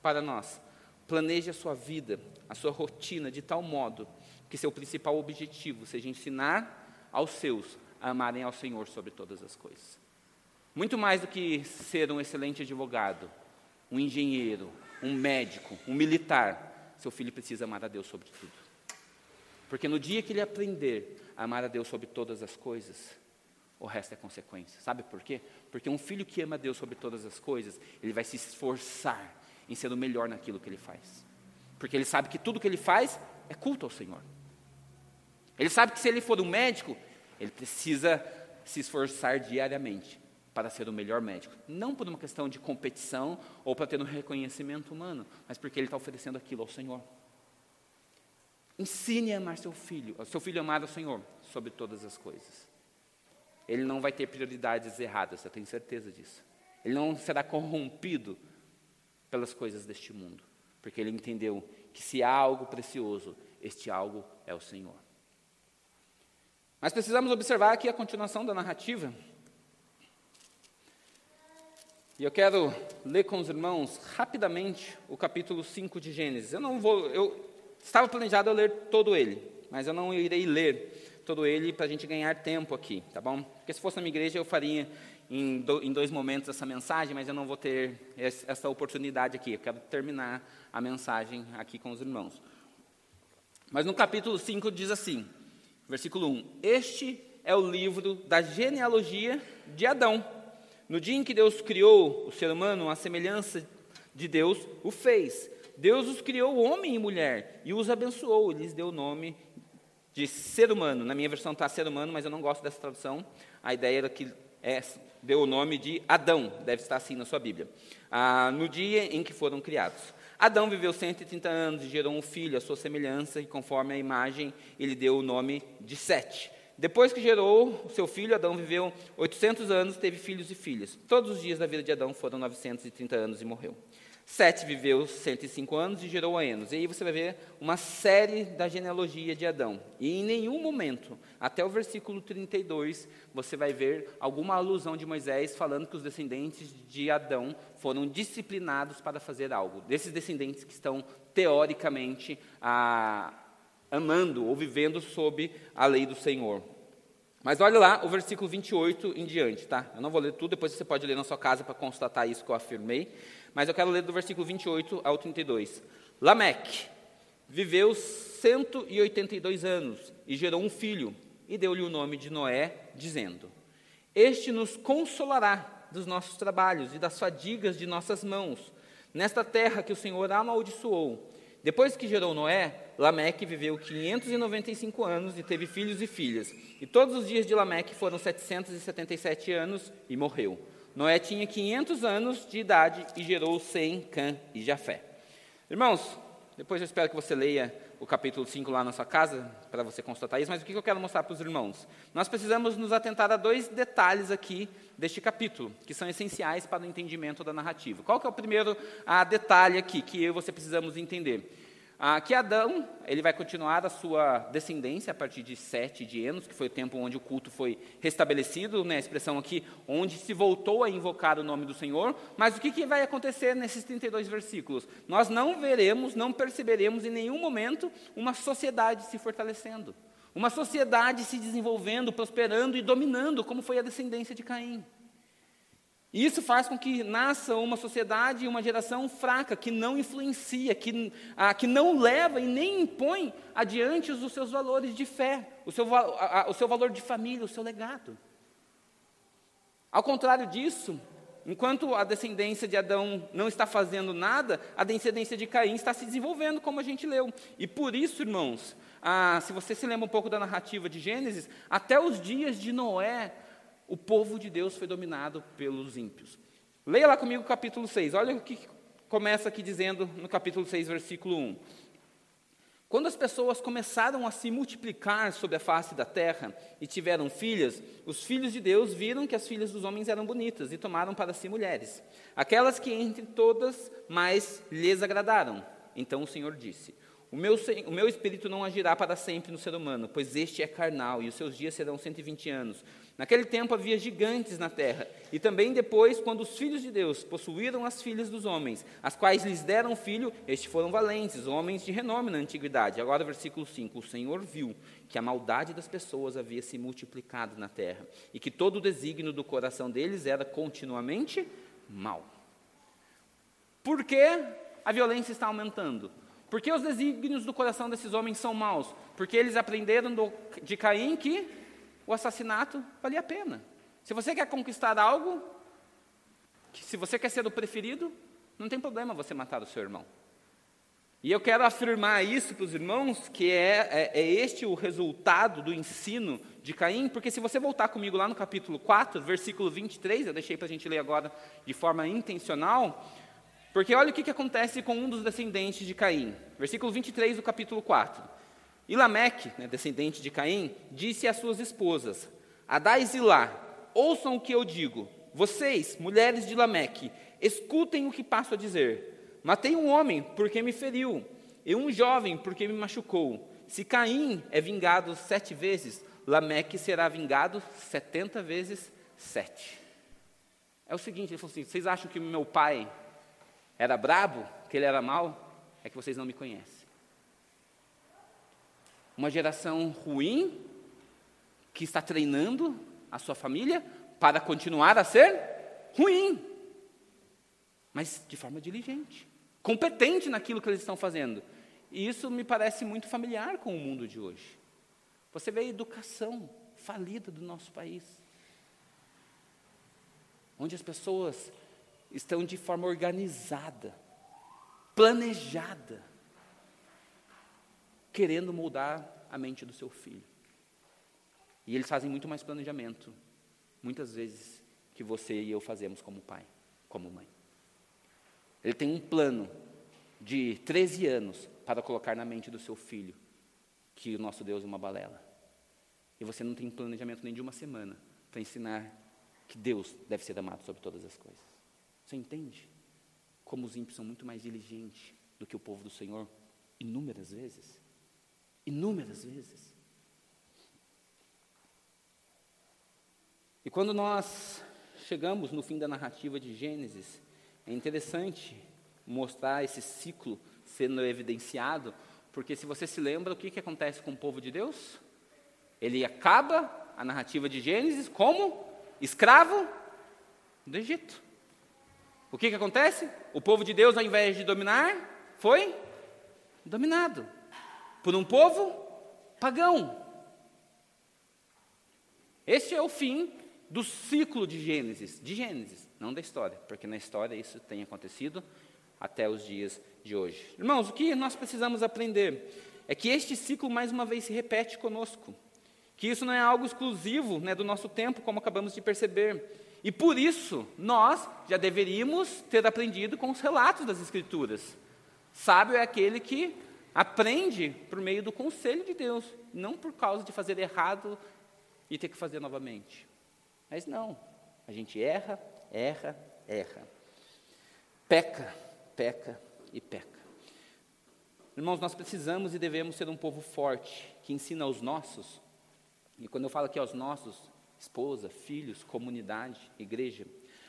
para nós. Planeje a sua vida, a sua rotina de tal modo que seu principal objetivo seja ensinar aos seus a amarem ao Senhor sobre todas as coisas. Muito mais do que ser um excelente advogado, um engenheiro, um médico, um militar, seu filho precisa amar a Deus sobre tudo. Porque no dia que ele aprender a amar a Deus sobre todas as coisas, o resto é consequência. Sabe por quê? Porque um filho que ama a Deus sobre todas as coisas, ele vai se esforçar em ser o melhor naquilo que ele faz. Porque ele sabe que tudo que ele faz é culto ao Senhor. Ele sabe que se ele for um médico, ele precisa se esforçar diariamente para ser o melhor médico. Não por uma questão de competição ou para ter um reconhecimento humano, mas porque ele está oferecendo aquilo ao Senhor. Ensine a amar seu filho, seu filho amar o Senhor sobre todas as coisas. Ele não vai ter prioridades erradas, eu tenho certeza disso. Ele não será corrompido pelas coisas deste mundo, porque ele entendeu que se há algo precioso, este algo é o Senhor. Mas precisamos observar aqui a continuação da narrativa. E eu quero ler com os irmãos rapidamente o capítulo 5 de Gênesis. Eu não vou, eu estava planejado eu ler todo ele, mas eu não irei ler todo ele para a gente ganhar tempo aqui, tá bom? Porque se fosse na minha igreja eu faria em, do, em dois momentos essa mensagem, mas eu não vou ter essa oportunidade aqui. Eu quero terminar a mensagem aqui com os irmãos. Mas no capítulo 5 diz assim, versículo 1: Este é o livro da genealogia de Adão. No dia em que Deus criou o ser humano, a semelhança de Deus o fez. Deus os criou homem e mulher e os abençoou, lhes deu o nome de ser humano. Na minha versão está ser humano, mas eu não gosto dessa tradução. A ideia era que é, deu o nome de Adão, deve estar assim na sua Bíblia, ah, no dia em que foram criados. Adão viveu 130 anos e gerou um filho à sua semelhança, e conforme a imagem, ele deu o nome de Sete. Depois que gerou seu filho, Adão viveu 800 anos, teve filhos e filhas. Todos os dias da vida de Adão foram 930 anos e morreu. Sete viveu 105 anos e gerou a Enos. E aí você vai ver uma série da genealogia de Adão. E em nenhum momento, até o versículo 32, você vai ver alguma alusão de Moisés falando que os descendentes de Adão foram disciplinados para fazer algo. Desses descendentes que estão, teoricamente, a, amando ou vivendo sob a lei do Senhor. Mas olha lá o versículo 28 em diante, tá? Eu não vou ler tudo, depois você pode ler na sua casa para constatar isso que eu afirmei. Mas eu quero ler do versículo 28 ao 32. Lameque viveu 182 anos e gerou um filho, e deu-lhe o nome de Noé, dizendo: Este nos consolará dos nossos trabalhos e das fadigas de nossas mãos, nesta terra que o Senhor amaldiçoou. Depois que gerou Noé, Lameque viveu 595 anos e teve filhos e filhas. E todos os dias de Lameque foram 777 anos e morreu. Noé tinha 500 anos de idade e gerou Sem, Cã e Jafé. Irmãos, depois eu espero que você leia o capítulo 5 lá na sua casa, para você constatar isso, mas o que eu quero mostrar para os irmãos? Nós precisamos nos atentar a dois detalhes aqui deste capítulo, que são essenciais para o entendimento da narrativa. Qual que é o primeiro a detalhe aqui, que eu e você precisamos entender? Ah, que Adão ele vai continuar a sua descendência a partir de Sete de Enos, que foi o tempo onde o culto foi restabelecido, né, a expressão aqui, onde se voltou a invocar o nome do Senhor. Mas o que, que vai acontecer nesses 32 versículos? Nós não veremos, não perceberemos em nenhum momento uma sociedade se fortalecendo, uma sociedade se desenvolvendo, prosperando e dominando, como foi a descendência de Caim. E isso faz com que nasça uma sociedade e uma geração fraca, que não influencia, que, ah, que não leva e nem impõe adiante os seus valores de fé, o seu, a, o seu valor de família, o seu legado. Ao contrário disso, enquanto a descendência de Adão não está fazendo nada, a descendência de Caim está se desenvolvendo, como a gente leu. E por isso, irmãos, ah, se você se lembra um pouco da narrativa de Gênesis, até os dias de Noé, o povo de Deus foi dominado pelos ímpios. Leia lá comigo o capítulo 6. Olha o que começa aqui dizendo no capítulo 6, versículo 1. Quando as pessoas começaram a se multiplicar sobre a face da terra e tiveram filhas, os filhos de Deus viram que as filhas dos homens eram bonitas e tomaram para si mulheres, aquelas que entre todas mais lhes agradaram. Então o Senhor disse: o meu, o meu espírito não agirá para sempre no ser humano, pois este é carnal, e os seus dias serão 120 anos. Naquele tempo havia gigantes na terra, e também depois, quando os filhos de Deus possuíram as filhas dos homens, as quais lhes deram filho, estes foram valentes, homens de renome na antiguidade. Agora, versículo 5: O Senhor viu que a maldade das pessoas havia se multiplicado na terra, e que todo o desígnio do coração deles era continuamente mal. Por que a violência está aumentando? Por que os desígnios do coração desses homens são maus? Porque eles aprenderam do, de Caim que o assassinato valia a pena. Se você quer conquistar algo, se você quer ser o preferido, não tem problema você matar o seu irmão. E eu quero afirmar isso para os irmãos, que é, é, é, este o resultado do ensino de Caim, porque se você voltar comigo lá no capítulo 4, versículo 23, eu deixei para a gente ler agora de forma intencional, porque olha o que, que acontece com um dos descendentes de Caim. Versículo 23 do capítulo 4. E Lameque, né, descendente de Caim, disse às suas esposas: Adai e Zilá, ouçam o que eu digo. Vocês, mulheres de Lameque, escutem o que passo a dizer. Matei um homem porque me feriu, e um jovem porque me machucou. Se Caim é vingado sete vezes, Lameque será vingado setenta vezes sete. É o seguinte, ele falou assim: vocês acham que meu pai era brabo, que ele era mau, é que vocês não me conhecem. Uma geração ruim, que está treinando a sua família para continuar a ser ruim, mas de forma diligente, competente naquilo que eles estão fazendo. E isso me parece muito familiar com o mundo de hoje. Você vê a educação falida do nosso país, onde as pessoas estão de forma organizada, planejada, querendo moldar a mente do seu filho. E eles fazem muito mais planejamento, muitas vezes, que você e eu fazemos como pai, como mãe. Ele tem um plano de 13 anos para colocar na mente do seu filho que o nosso Deus é uma balela. E você não tem planejamento nem de uma semana para ensinar que Deus deve ser amado sobre todas as coisas. Você entende? Como os ímpios são muito mais diligentes do que o povo do Senhor, inúmeras vezes. Inúmeras vezes. E quando nós chegamos no fim da narrativa de Gênesis, é interessante mostrar esse ciclo sendo evidenciado, porque se você se lembra, o que, que acontece com o povo de Deus? Ele acaba a narrativa de Gênesis como escravo do Egito. O que, que acontece? O povo de Deus, ao invés de dominar, foi dominado por um povo pagão. Esse é o fim do ciclo de Gênesis, de Gênesis, não da história, porque na história isso tem acontecido até os dias de hoje. Irmãos, o que nós precisamos aprender é que este ciclo mais uma vez se repete conosco, que isso não é algo exclusivo né, do nosso tempo, como acabamos de perceber. E por isso, nós já deveríamos ter aprendido com os relatos das Escrituras. Sábio é aquele que aprende por meio do conselho de Deus, não por causa de fazer errado e ter que fazer novamente. Mas não, a gente erra, erra, erra. Peca, peca e peca. Irmãos, nós precisamos e devemos ser um povo forte, que ensina aos nossos, e quando eu falo aqui aos nossos, esposa, filhos, comunidade, igreja,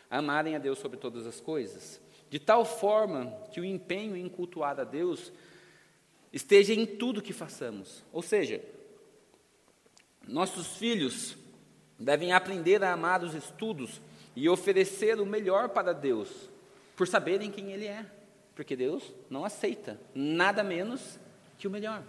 amarem a Deus sobre todas as coisas, de tal forma que o empenho em cultuar a Deus esteja em tudo que façamos. Ou seja, nossos filhos devem aprender a amar os estudos e oferecer o melhor para Deus, por saberem quem Ele é, porque Deus não aceita nada menos que o melhor.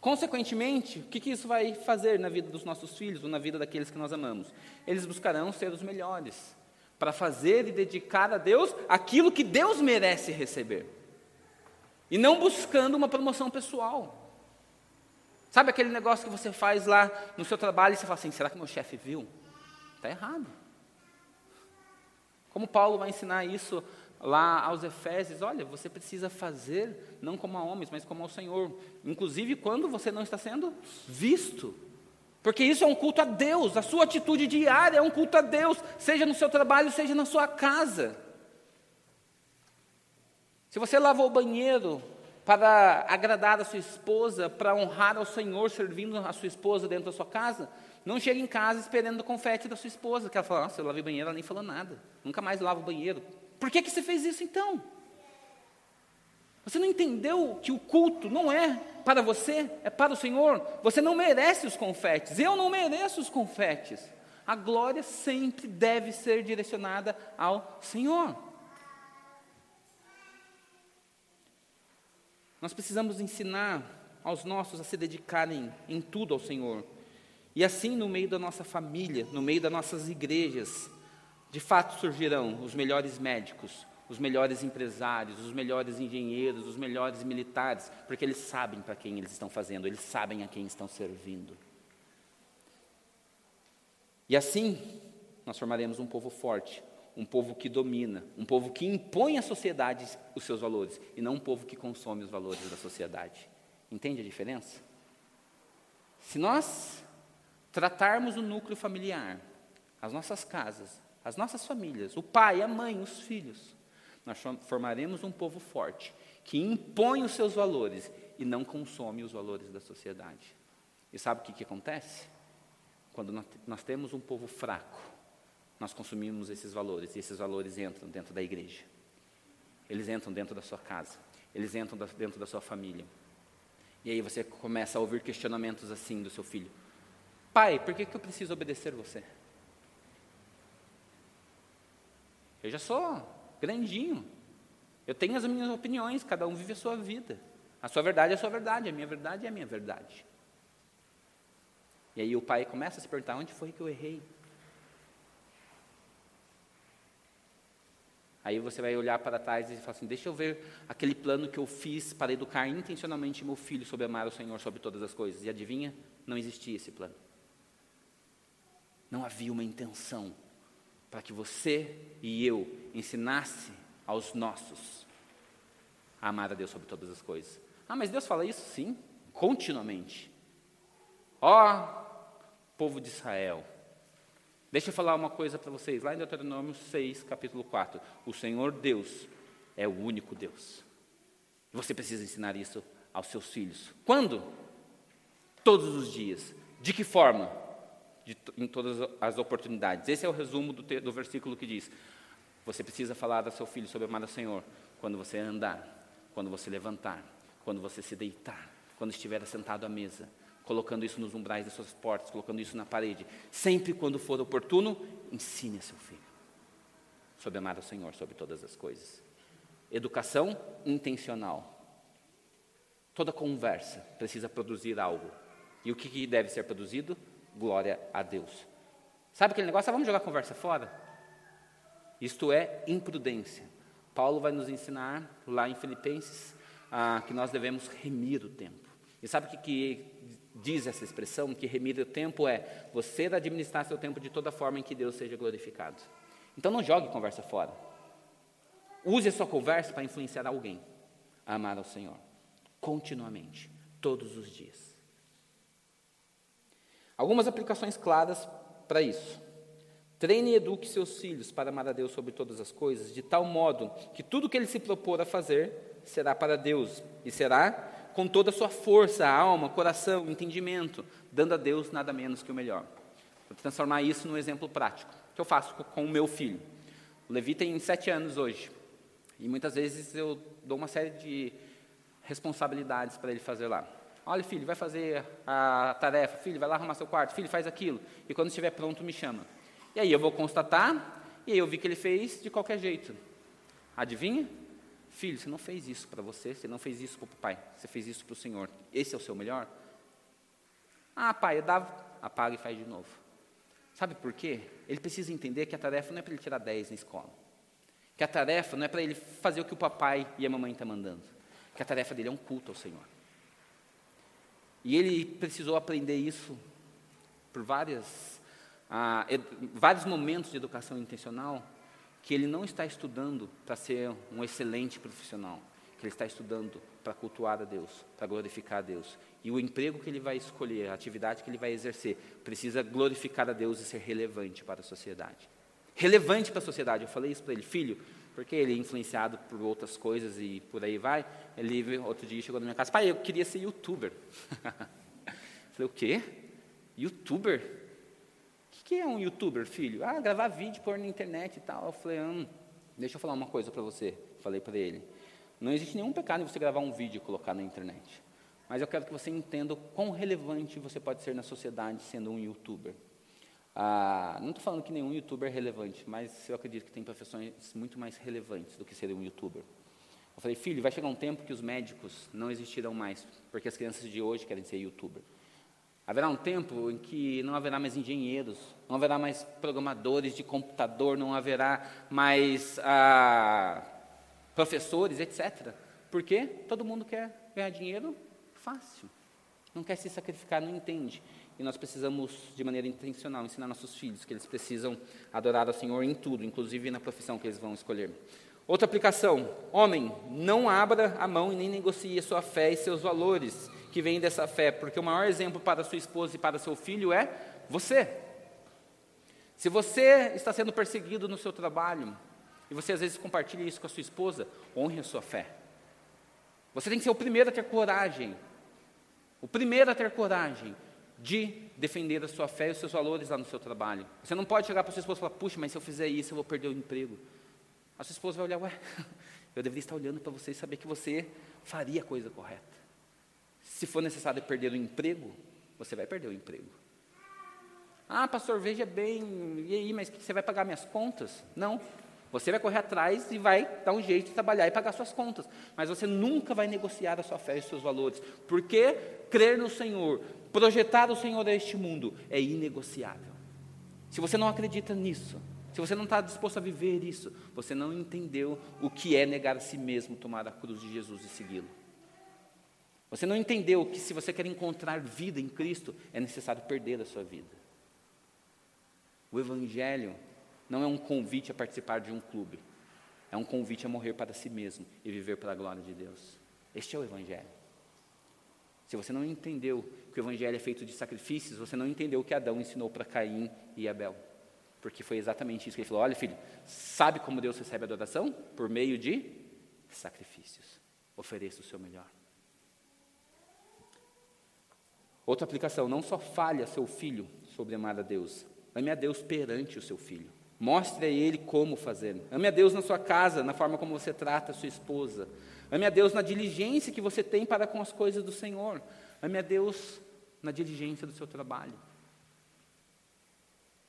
Consequentemente, o que, que isso vai fazer na vida dos nossos filhos ou na vida daqueles que nós amamos? Eles buscarão ser os melhores, para fazer e dedicar a Deus aquilo que Deus merece receber, e não buscando uma promoção pessoal. Sabe aquele negócio que você faz lá no seu trabalho e você fala assim: será que meu chefe viu? Está errado. Como Paulo vai ensinar isso lá aos Efésios, olha, você precisa fazer não como a homens, mas como ao Senhor, inclusive quando você não está sendo visto. Porque isso é um culto a Deus, a sua atitude diária é um culto a Deus, seja no seu trabalho, seja na sua casa. Se você lavou o banheiro para agradar a sua esposa, para honrar ao Senhor, servindo a sua esposa dentro da sua casa, não chega em casa esperando o confete da sua esposa, que ela fala, nossa, eu lavei banheiro, ela nem falou nada, nunca mais lavo o banheiro. Por que, que você fez isso então? Você não entendeu que o culto não é para você, é para o Senhor? Você não merece os confetes, eu não mereço os confetes. A glória sempre deve ser direcionada ao Senhor. Nós precisamos ensinar aos nossos a se dedicarem em tudo ao Senhor. E assim, no meio da nossa família, no meio das nossas igrejas, de fato surgirão os melhores médicos, os melhores empresários, os melhores engenheiros, os melhores militares, porque eles sabem para quem eles estão fazendo, eles sabem a quem estão servindo. E assim, nós formaremos um povo forte, um povo que domina, um povo que impõe à sociedade os seus valores, e não um povo que consome os valores da sociedade. Entende a diferença? Se nós tratarmos o núcleo familiar, as nossas casas, as nossas famílias, o pai, a mãe, os filhos, nós formaremos um povo forte, que impõe os seus valores e não consome os valores da sociedade. E sabe o que, que acontece? Quando nós, nós temos um povo fraco, nós consumimos esses valores, e esses valores entram dentro da igreja. Eles entram dentro da sua casa, eles entram dentro da sua família. E aí você começa a ouvir questionamentos assim do seu filho: Pai, por que, que eu preciso obedecer você? Eu já sou grandinho. Eu tenho as minhas opiniões, cada um vive a sua vida. A sua verdade é a sua verdade, a minha verdade é a minha verdade. E aí o pai começa a se perguntar: onde foi que eu errei? Aí você vai olhar para trás e falar assim: deixa eu ver aquele plano que eu fiz para educar intencionalmente meu filho sobre amar o Senhor sobre todas as coisas. E adivinha? Não existia esse plano. Não havia uma intenção para que você e eu ensinasse aos nossos a amar a Deus sobre todas as coisas. Ah, mas Deus fala isso? Sim, continuamente. Ó, povo de Israel, Deixa eu falar uma coisa para vocês, lá em Deuteronômio 6, capítulo 4. O Senhor Deus é o único Deus. Você precisa ensinar isso aos seus filhos. Quando? Todos os dias. De que forma? De, em todas as oportunidades. Esse é o resumo do, do versículo que diz: Você precisa falar ao seu filho sobre amar ao Senhor quando você andar, quando você levantar, quando você se deitar, quando estiver sentado à mesa, colocando isso nos umbrais das suas portas, colocando isso na parede. Sempre quando for oportuno, ensine a seu filho sobre amar o Senhor sobre todas as coisas. Educação intencional. Toda conversa precisa produzir algo. E o que deve ser produzido? Glória a Deus. Sabe aquele negócio? Ah, vamos jogar a conversa fora? Isto é imprudência. Paulo vai nos ensinar lá em Filipenses ah, que nós devemos remir o tempo. E sabe o que, que diz essa expressão, que remir o tempo é você administrar seu tempo de toda forma em que Deus seja glorificado. Então não jogue conversa fora. Use a sua conversa para influenciar alguém a amar ao Senhor, continuamente, todos os dias. Algumas aplicações claras para isso. Treine e eduque seus filhos para amar a Deus sobre todas as coisas, de tal modo que tudo que ele se propor a fazer será para Deus e será com toda a sua força, alma, coração, entendimento, dando a Deus nada menos que o melhor. Vou transformar isso num exemplo prático, que eu faço com o meu filho. O Levi tem sete anos hoje, e muitas vezes eu dou uma série de responsabilidades para ele fazer lá. Olha, filho, vai fazer a tarefa. Filho, vai lá arrumar seu quarto. Filho, faz aquilo. E quando estiver pronto, me chama. E aí eu vou constatar, e aí eu vi que ele fez de qualquer jeito. Adivinha? Filho, você não fez isso para você, você não fez isso para o pai, você fez isso para o Senhor. Esse é o seu melhor? Ah, pai, eu dava. Apaga e faz de novo. Sabe por quê? Ele precisa entender que a tarefa não é para ele tirar 10 na escola. Que a tarefa não é para ele fazer o que o papai e a mamãe estão tá mandando. Que a tarefa dele é um culto ao Senhor. E ele precisou aprender isso por várias, ah, vários momentos de educação intencional que ele não está estudando para ser um excelente profissional, que ele está estudando para cultuar a Deus, para glorificar a Deus. E o emprego que ele vai escolher, a atividade que ele vai exercer, precisa glorificar a Deus e ser relevante para a sociedade. Relevante para a sociedade. Eu falei isso para ele, filho, porque ele é influenciado por outras coisas e por aí vai. Ele outro dia chegou na minha casa, pai, eu queria ser youtuber. Falei, o quê? Youtuber? Que é um youtuber, filho? Ah, gravar vídeo, pôr na internet e tal. Eu falei, hum, deixa eu falar uma coisa para você. Falei para ele. Não existe nenhum pecado em você gravar um vídeo e colocar na internet. Mas eu quero que você entenda o quão relevante você pode ser na sociedade sendo um youtuber. Ah, não estou falando que nenhum youtuber é relevante, mas eu acredito que tem profissões muito mais relevantes do que ser um youtuber. Eu falei, filho, vai chegar um tempo que os médicos não existirão mais, porque as crianças de hoje querem ser youtuber. Haverá um tempo em que não haverá mais engenheiros, não haverá mais programadores de computador, não haverá mais ah, professores, etc. Por quê? Todo mundo quer ganhar dinheiro fácil. Não quer se sacrificar, não entende. E nós precisamos, de maneira intencional, ensinar nossos filhos que eles precisam adorar ao Senhor em tudo, inclusive na profissão que eles vão escolher. Outra aplicação: homem, não abra a mão e nem negocie sua fé e seus valores que vêm dessa fé, porque o maior exemplo para sua esposa e para seu filho é você. Se você está sendo perseguido no seu trabalho, e você às vezes compartilha isso com a sua esposa, honre a sua fé. Você tem que ser o primeiro a ter coragem, o primeiro a ter coragem de defender a sua fé e os seus valores lá no seu trabalho. Você não pode chegar para a sua esposa e falar, puxa, mas se eu fizer isso, eu vou perder o emprego. A sua esposa vai olhar, ué, eu deveria estar olhando para você e saber que você faria a coisa correta. Se for necessário perder o emprego, você vai perder o emprego. Ah, pastor, veja bem, e aí, mas você vai pagar minhas contas? Não. Você vai correr atrás e vai dar um jeito de trabalhar e pagar suas contas. Mas você nunca vai negociar a sua fé e os seus valores. Porque crer no Senhor, projetar o Senhor a este mundo é inegociável. Se você não acredita nisso, se você não está disposto a viver isso, você não entendeu o que é negar a si mesmo, tomar a cruz de Jesus e segui-lo. Você não entendeu que se você quer encontrar vida em Cristo, é necessário perder a sua vida. O Evangelho não é um convite a participar de um clube, é um convite a morrer para si mesmo e viver para a glória de Deus. Este é o Evangelho. Se você não entendeu que o Evangelho é feito de sacrifícios, você não entendeu o que Adão ensinou para Caim e Abel. Porque foi exatamente isso que ele falou: olha, filho, sabe como Deus recebe a adoração? Por meio de sacrifícios. Ofereça o seu melhor. Outra aplicação: não só falha seu filho sobre amar a Deus, ame a Deus perante o seu filho. Mostre a ele como fazer. Ame a Deus na sua casa, na forma como você trata a sua esposa, Ame a Deus na diligência que você tem para com as coisas do Senhor. Ame a Deus na diligência do seu trabalho.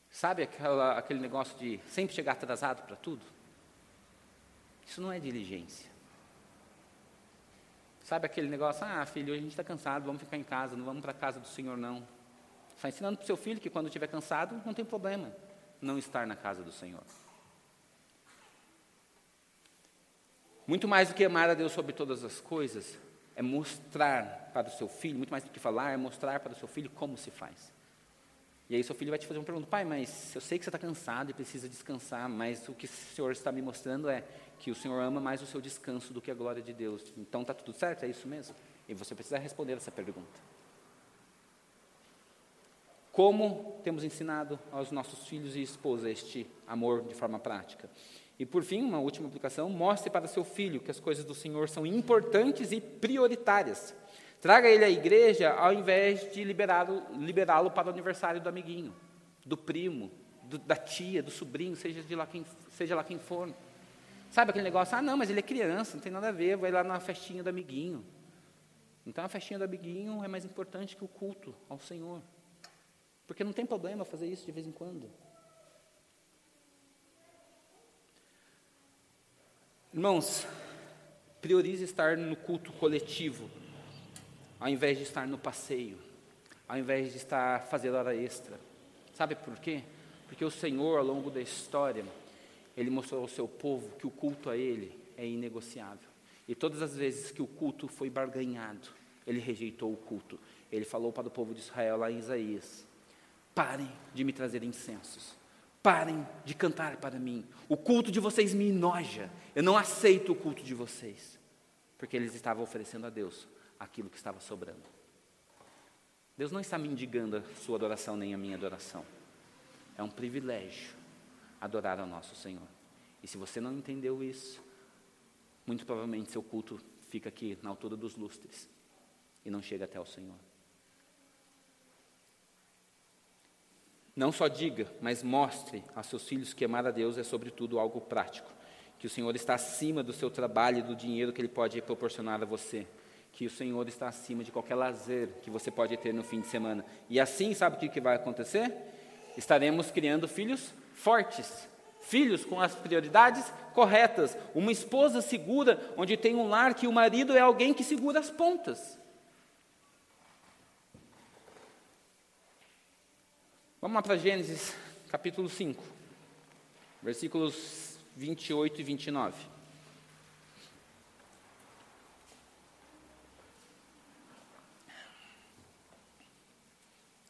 Sabe aquela, aquele negócio de sempre chegar atrasado para tudo? Isso não é diligência. Sabe aquele negócio, ah, filho, hoje a gente está cansado, vamos ficar em casa, não vamos para a casa do Senhor, não. Está ensinando para o seu filho que quando estiver cansado, não tem problema não estar na casa do Senhor. Muito mais do que amar a Deus sobre todas as coisas, é mostrar para o seu filho, muito mais do que falar, é mostrar para o seu filho como se faz. E aí seu filho vai te fazer uma pergunta, pai, mas eu sei que você está cansado e precisa descansar, mas o que o Senhor está me mostrando é que o Senhor ama mais o seu descanso do que a glória de Deus. Então está tudo certo? É isso mesmo? E você precisa responder essa pergunta. Como temos ensinado aos nossos filhos e esposa este amor de forma prática? E por fim, uma última aplicação: mostre para seu filho que as coisas do Senhor são importantes e prioritárias. Traga ele à igreja ao invés de liberá-lo liberá para o aniversário do amiguinho, do primo, do, da tia, do sobrinho, seja, de lá quem, seja lá quem for. Sabe aquele negócio? Ah, não, mas ele é criança, não tem nada a ver, vai lá na festinha do amiguinho. Então a festinha do amiguinho é mais importante que o culto ao Senhor. Porque não tem problema fazer isso de vez em quando. Irmãos, priorize estar no culto coletivo, ao invés de estar no passeio, ao invés de estar fazendo hora extra. Sabe por quê? Porque o Senhor, ao longo da história, Ele mostrou ao seu povo que o culto a Ele é inegociável. E todas as vezes que o culto foi barganhado, Ele rejeitou o culto. Ele falou para o povo de Israel lá em Isaías: parem de me trazer incensos Parem de cantar para mim. O culto de vocês me enoja. Eu não aceito o culto de vocês. Porque eles estavam oferecendo a Deus aquilo que estava sobrando. Deus não está mendigando a sua adoração nem a minha adoração. É um privilégio adorar ao nosso Senhor. E se você não entendeu isso, muito provavelmente seu culto fica aqui na altura dos lustres e não chega até o Senhor. Não só diga, mas mostre a seus filhos que amar a Deus é, sobretudo, algo prático. Que o Senhor está acima do seu trabalho e do dinheiro que Ele pode proporcionar a você. Que o Senhor está acima de qualquer lazer que você pode ter no fim de semana. E assim, sabe o que vai acontecer? Estaremos criando filhos fortes, filhos com as prioridades corretas, uma esposa segura, onde tem um lar que o marido é alguém que segura as pontas. Vamos lá para Gênesis, capítulo 5, versículos 28 e 29.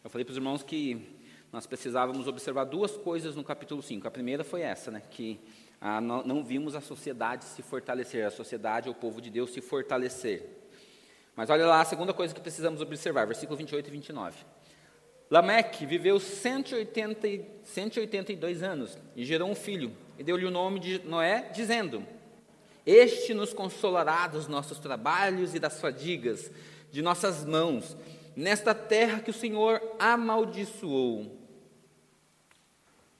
Eu falei para os irmãos que nós precisávamos observar duas coisas no capítulo 5. A primeira foi essa, né, que ah, não, não, vimos a sociedade se fortalecer, a sociedade, o povo de Deus se fortalecer. Mas olha lá a segunda coisa que precisamos observar, versículo 28 e 29. Lameque viveu 180, 182 anos e gerou um filho, e deu-lhe o nome de Noé, dizendo: Este nos consolará dos nossos trabalhos e das fadigas de nossas mãos, nesta terra que o Senhor amaldiçoou.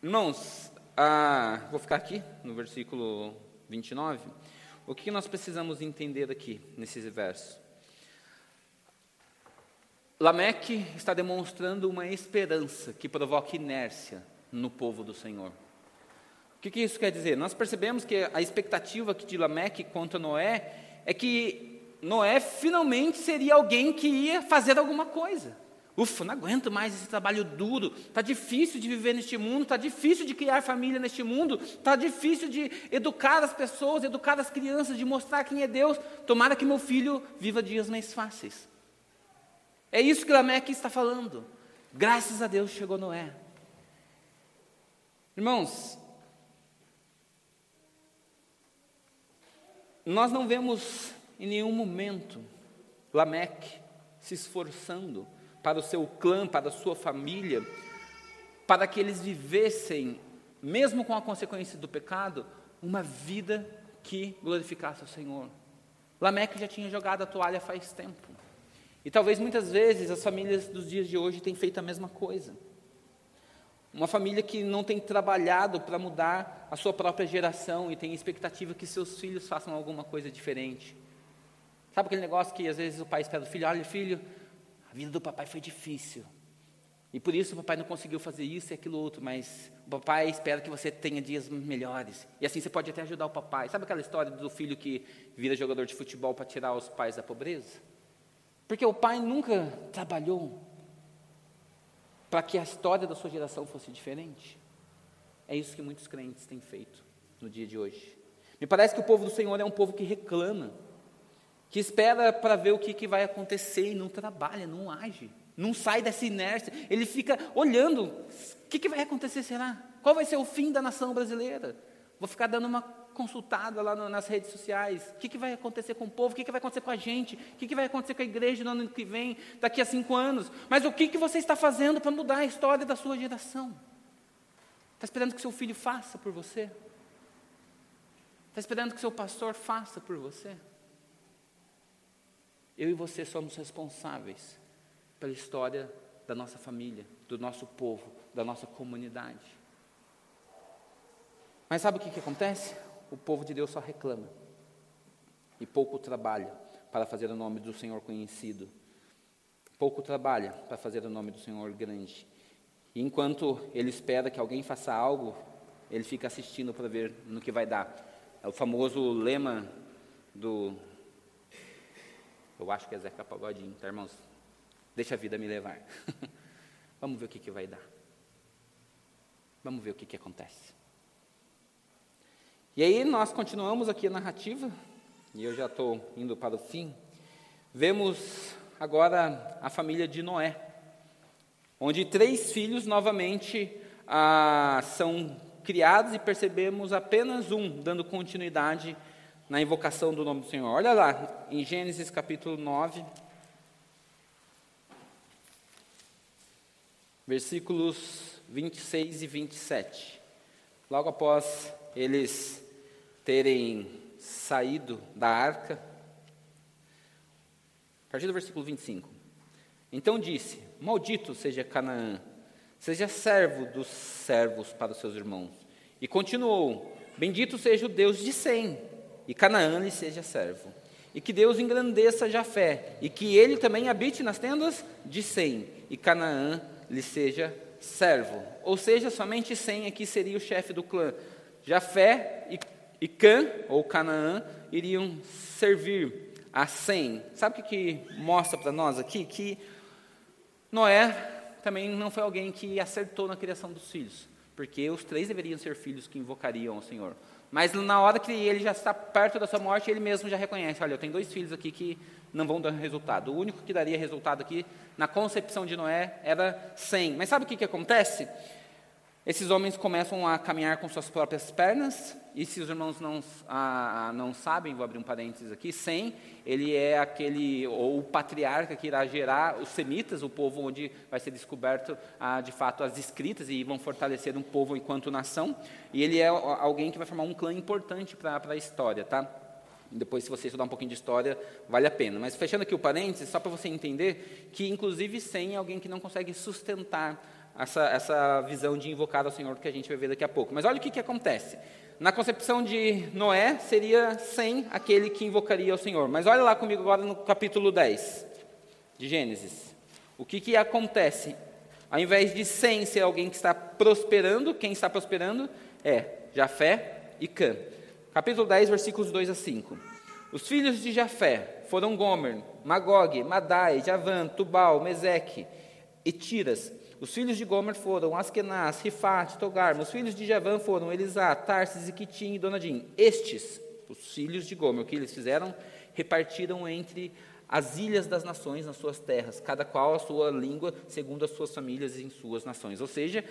Irmãos, ah, vou ficar aqui no versículo 29. O que nós precisamos entender aqui nesses versos? Lameque está demonstrando uma esperança que provoca inércia no povo do Senhor. O que, que isso quer dizer? Nós percebemos que a expectativa de Lameque quanto a Noé é que Noé finalmente seria alguém que ia fazer alguma coisa. Ufa, não aguento mais esse trabalho duro. Está difícil de viver neste mundo, está difícil de criar família neste mundo, está difícil de educar as pessoas, educar as crianças, de mostrar quem é Deus. Tomara que meu filho viva dias mais fáceis. É isso que Lameque está falando. Graças a Deus chegou Noé. Irmãos, nós não vemos em nenhum momento Lameque se esforçando para o seu clã, para a sua família, para que eles vivessem, mesmo com a consequência do pecado, uma vida que glorificasse o Senhor. Lameque já tinha jogado a toalha faz tempo. E talvez muitas vezes as famílias dos dias de hoje tenham feito a mesma coisa. Uma família que não tem trabalhado para mudar a sua própria geração e tem expectativa que seus filhos façam alguma coisa diferente. Sabe aquele negócio que às vezes o pai espera do filho: olha, filho, a vida do papai foi difícil. E por isso o papai não conseguiu fazer isso e aquilo outro, mas o papai espera que você tenha dias melhores. E assim você pode até ajudar o papai. Sabe aquela história do filho que vira jogador de futebol para tirar os pais da pobreza? Porque o pai nunca trabalhou para que a história da sua geração fosse diferente. É isso que muitos crentes têm feito no dia de hoje. Me parece que o povo do Senhor é um povo que reclama, que espera para ver o que, que vai acontecer e não trabalha, não age, não sai dessa inércia. Ele fica olhando: o que, que vai acontecer, será? Qual vai ser o fim da nação brasileira? Vou ficar dando uma consultada lá no, nas redes sociais. O que, que vai acontecer com o povo? O que, que vai acontecer com a gente? O que, que vai acontecer com a igreja no ano que vem, daqui a cinco anos? Mas o que, que você está fazendo para mudar a história da sua geração? Está esperando que seu filho faça por você? Está esperando que seu pastor faça por você? Eu e você somos responsáveis pela história da nossa família, do nosso povo, da nossa comunidade. Mas sabe o que, que acontece? o povo de Deus só reclama e pouco trabalha para fazer o nome do Senhor conhecido. Pouco trabalha para fazer o nome do Senhor grande. E enquanto ele espera que alguém faça algo, ele fica assistindo para ver no que vai dar. É o famoso lema do. Eu acho que é Zeca Pagodinho, tá, irmãos? Deixa a vida me levar. Vamos ver o que, que vai dar. Vamos ver o que, que acontece. E aí nós continuamos aqui a narrativa, e eu já estou indo para o fim. Vemos agora a família de Noé, onde três filhos novamente ah, são criados e percebemos apenas um dando continuidade na invocação do nome do Senhor. Olha lá, em Gênesis capítulo 9, versículos 26 e 27. Logo após eles terem saído da arca. A partir do versículo 25. Então disse: Maldito seja Canaã, seja servo dos servos para os seus irmãos. E continuou: Bendito seja o Deus de Sem, e Canaã lhe seja servo. E que Deus engrandeça Jafé, e que ele também habite nas tendas de Sem, e Canaã lhe seja servo. Ou seja, somente Sem aqui seria o chefe do clã. Jafé e, e Cã, ou Canaã, iriam servir a Sem. Sabe o que, que mostra para nós aqui? Que Noé também não foi alguém que acertou na criação dos filhos, porque os três deveriam ser filhos que invocariam o Senhor. Mas na hora que ele já está perto da sua morte, ele mesmo já reconhece: olha, eu tenho dois filhos aqui que não vão dar resultado. O único que daria resultado aqui, na concepção de Noé, era 100. Mas sabe o que, que acontece? Esses homens começam a caminhar com suas próprias pernas, e se os irmãos não, ah, não sabem, vou abrir um parênteses aqui, Sem, ele é aquele, ou o patriarca que irá gerar os semitas, o povo onde vai ser descoberto, ah, de fato, as escritas, e vão fortalecer um povo enquanto nação, e ele é alguém que vai formar um clã importante para a história, tá? Depois, se você estudar um pouquinho de história, vale a pena. Mas fechando aqui o parênteses, só para você entender que, inclusive, Sem é alguém que não consegue sustentar essa, essa visão de invocar ao Senhor que a gente vai ver daqui a pouco. Mas olha o que, que acontece. Na concepção de Noé, seria sem aquele que invocaria ao Senhor. Mas olha lá comigo agora no capítulo 10 de Gênesis. O que, que acontece? Ao invés de sem ser alguém que está prosperando, quem está prosperando é Jafé e Cã. Capítulo 10, versículos 2 a 5. Os filhos de Jafé foram Gomer, Magog, Madai, Javan, Tubal, Meseque e Tiras. Os filhos de Gomer foram Askenaz, Rifat, Togar. Os filhos de Javã foram Elisá, Tarsis, Quitim e Donadim. Estes, os filhos de Gomer, o que eles fizeram? Repartiram entre as ilhas das nações nas suas terras, cada qual a sua língua, segundo as suas famílias e em suas nações. Ou seja,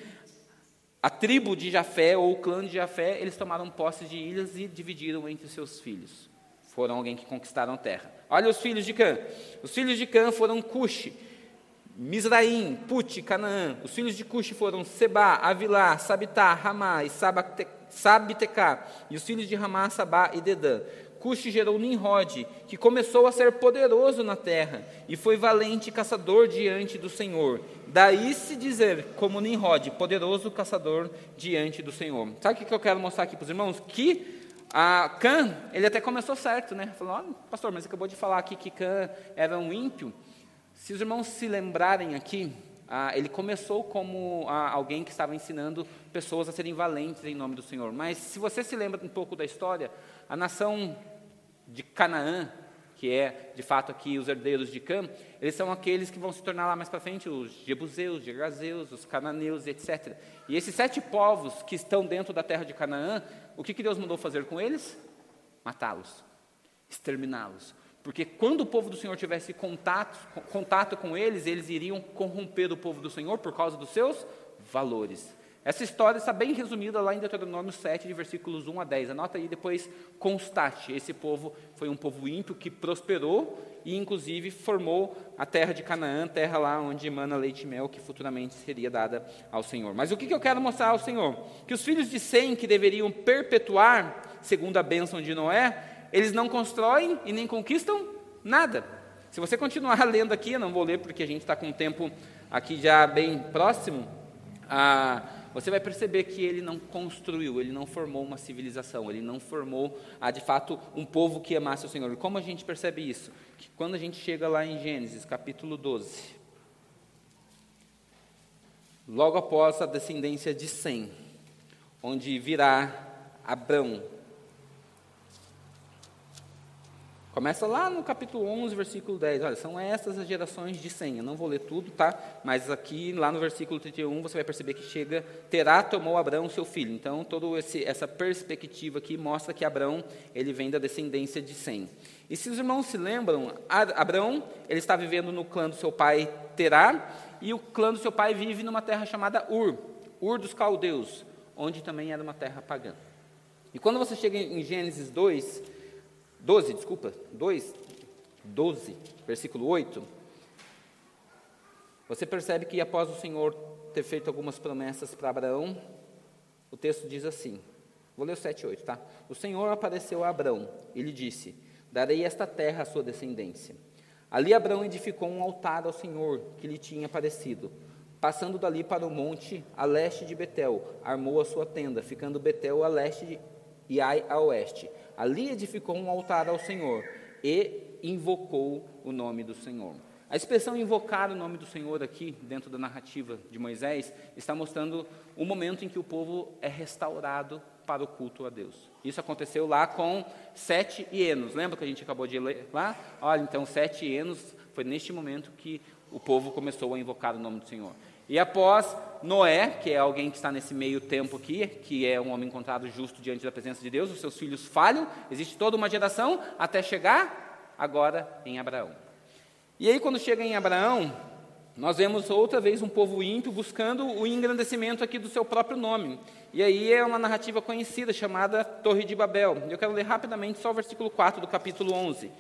a tribo de Jafé, ou o clã de Jafé, eles tomaram posse de ilhas e dividiram entre seus filhos. Foram alguém que conquistaram terra. Olha os filhos de Cã. Os filhos de Cã foram Cuxi, Misraim, Put, Canaã. Os filhos de Cuxi foram Seba, Avilá, Sabitá, Ramá e Sabitecá. E os filhos de Ramá, Sabá e Dedã. Cuxi gerou Nimrod, que começou a ser poderoso na terra e foi valente caçador diante do Senhor. Daí se dizer, como Nimrod, poderoso caçador diante do Senhor. Sabe o que eu quero mostrar aqui para os irmãos? Que a Cã, ele até começou certo, né? Falou, oh, pastor, mas acabou de falar aqui que Cã era um ímpio. Se os irmãos se lembrarem aqui, ah, ele começou como ah, alguém que estava ensinando pessoas a serem valentes em nome do Senhor. Mas se você se lembra um pouco da história, a nação de Canaã, que é de fato aqui os herdeiros de Cã, eles são aqueles que vão se tornar lá mais para frente os jebuseus, gergazeus, os cananeus, etc. E esses sete povos que estão dentro da terra de Canaã, o que, que Deus mandou fazer com eles? Matá-los, exterminá-los. Porque quando o povo do Senhor tivesse contato, contato com eles, eles iriam corromper o povo do Senhor por causa dos seus valores. Essa história está bem resumida lá em Deuteronômio 7, de versículos 1 a 10. Anota aí depois, constate. Esse povo foi um povo ímpio que prosperou e, inclusive, formou a terra de Canaã, terra lá onde emana leite e mel, que futuramente seria dada ao Senhor. Mas o que eu quero mostrar ao Senhor? Que os filhos de Sem, que deveriam perpetuar, segundo a bênção de Noé, eles não constroem e nem conquistam nada. Se você continuar lendo aqui, eu não vou ler porque a gente está com um tempo aqui já bem próximo, ah, você vai perceber que ele não construiu, ele não formou uma civilização, ele não formou, ah, de fato, um povo que amasse o Senhor. E como a gente percebe isso? Que quando a gente chega lá em Gênesis, capítulo 12, logo após a descendência de Sem, onde virá Abrão, Começa lá no capítulo 11, versículo 10. Olha, são essas as gerações de. Eu não vou ler tudo, tá? Mas aqui, lá no versículo 31, você vai perceber que chega, Terá tomou Abraão seu filho. Então, toda essa perspectiva aqui mostra que Abraão, ele vem da descendência de Sem. E se os irmãos se lembram, Abraão, ele está vivendo no clã do seu pai Terá, e o clã do seu pai vive numa terra chamada Ur, Ur dos caldeus, onde também era uma terra pagã. E quando você chega em Gênesis 2, 12, desculpa, 2, 12, versículo 8, você percebe que após o Senhor ter feito algumas promessas para Abraão, o texto diz assim: Vou ler o 7 e 8, tá? O Senhor apareceu a Abrão e lhe disse: Darei esta terra à sua descendência. Ali Abrão edificou um altar ao Senhor que lhe tinha aparecido. Passando dali para o monte a leste de Betel, armou a sua tenda, ficando Betel a leste e Ai a oeste. Ali edificou um altar ao Senhor e invocou o nome do Senhor. A expressão invocar o nome do Senhor aqui, dentro da narrativa de Moisés, está mostrando o momento em que o povo é restaurado para o culto a Deus. Isso aconteceu lá com sete hienos. Lembra que a gente acabou de ler lá? Olha, então sete hienos foi neste momento que o povo começou a invocar o nome do Senhor. E após Noé, que é alguém que está nesse meio tempo aqui, que é um homem encontrado justo diante da presença de Deus, os seus filhos falham, existe toda uma geração até chegar agora em Abraão. E aí, quando chega em Abraão, nós vemos outra vez um povo ímpio buscando o engrandecimento aqui do seu próprio nome. E aí é uma narrativa conhecida chamada Torre de Babel. Eu quero ler rapidamente só o versículo 4 do capítulo 11.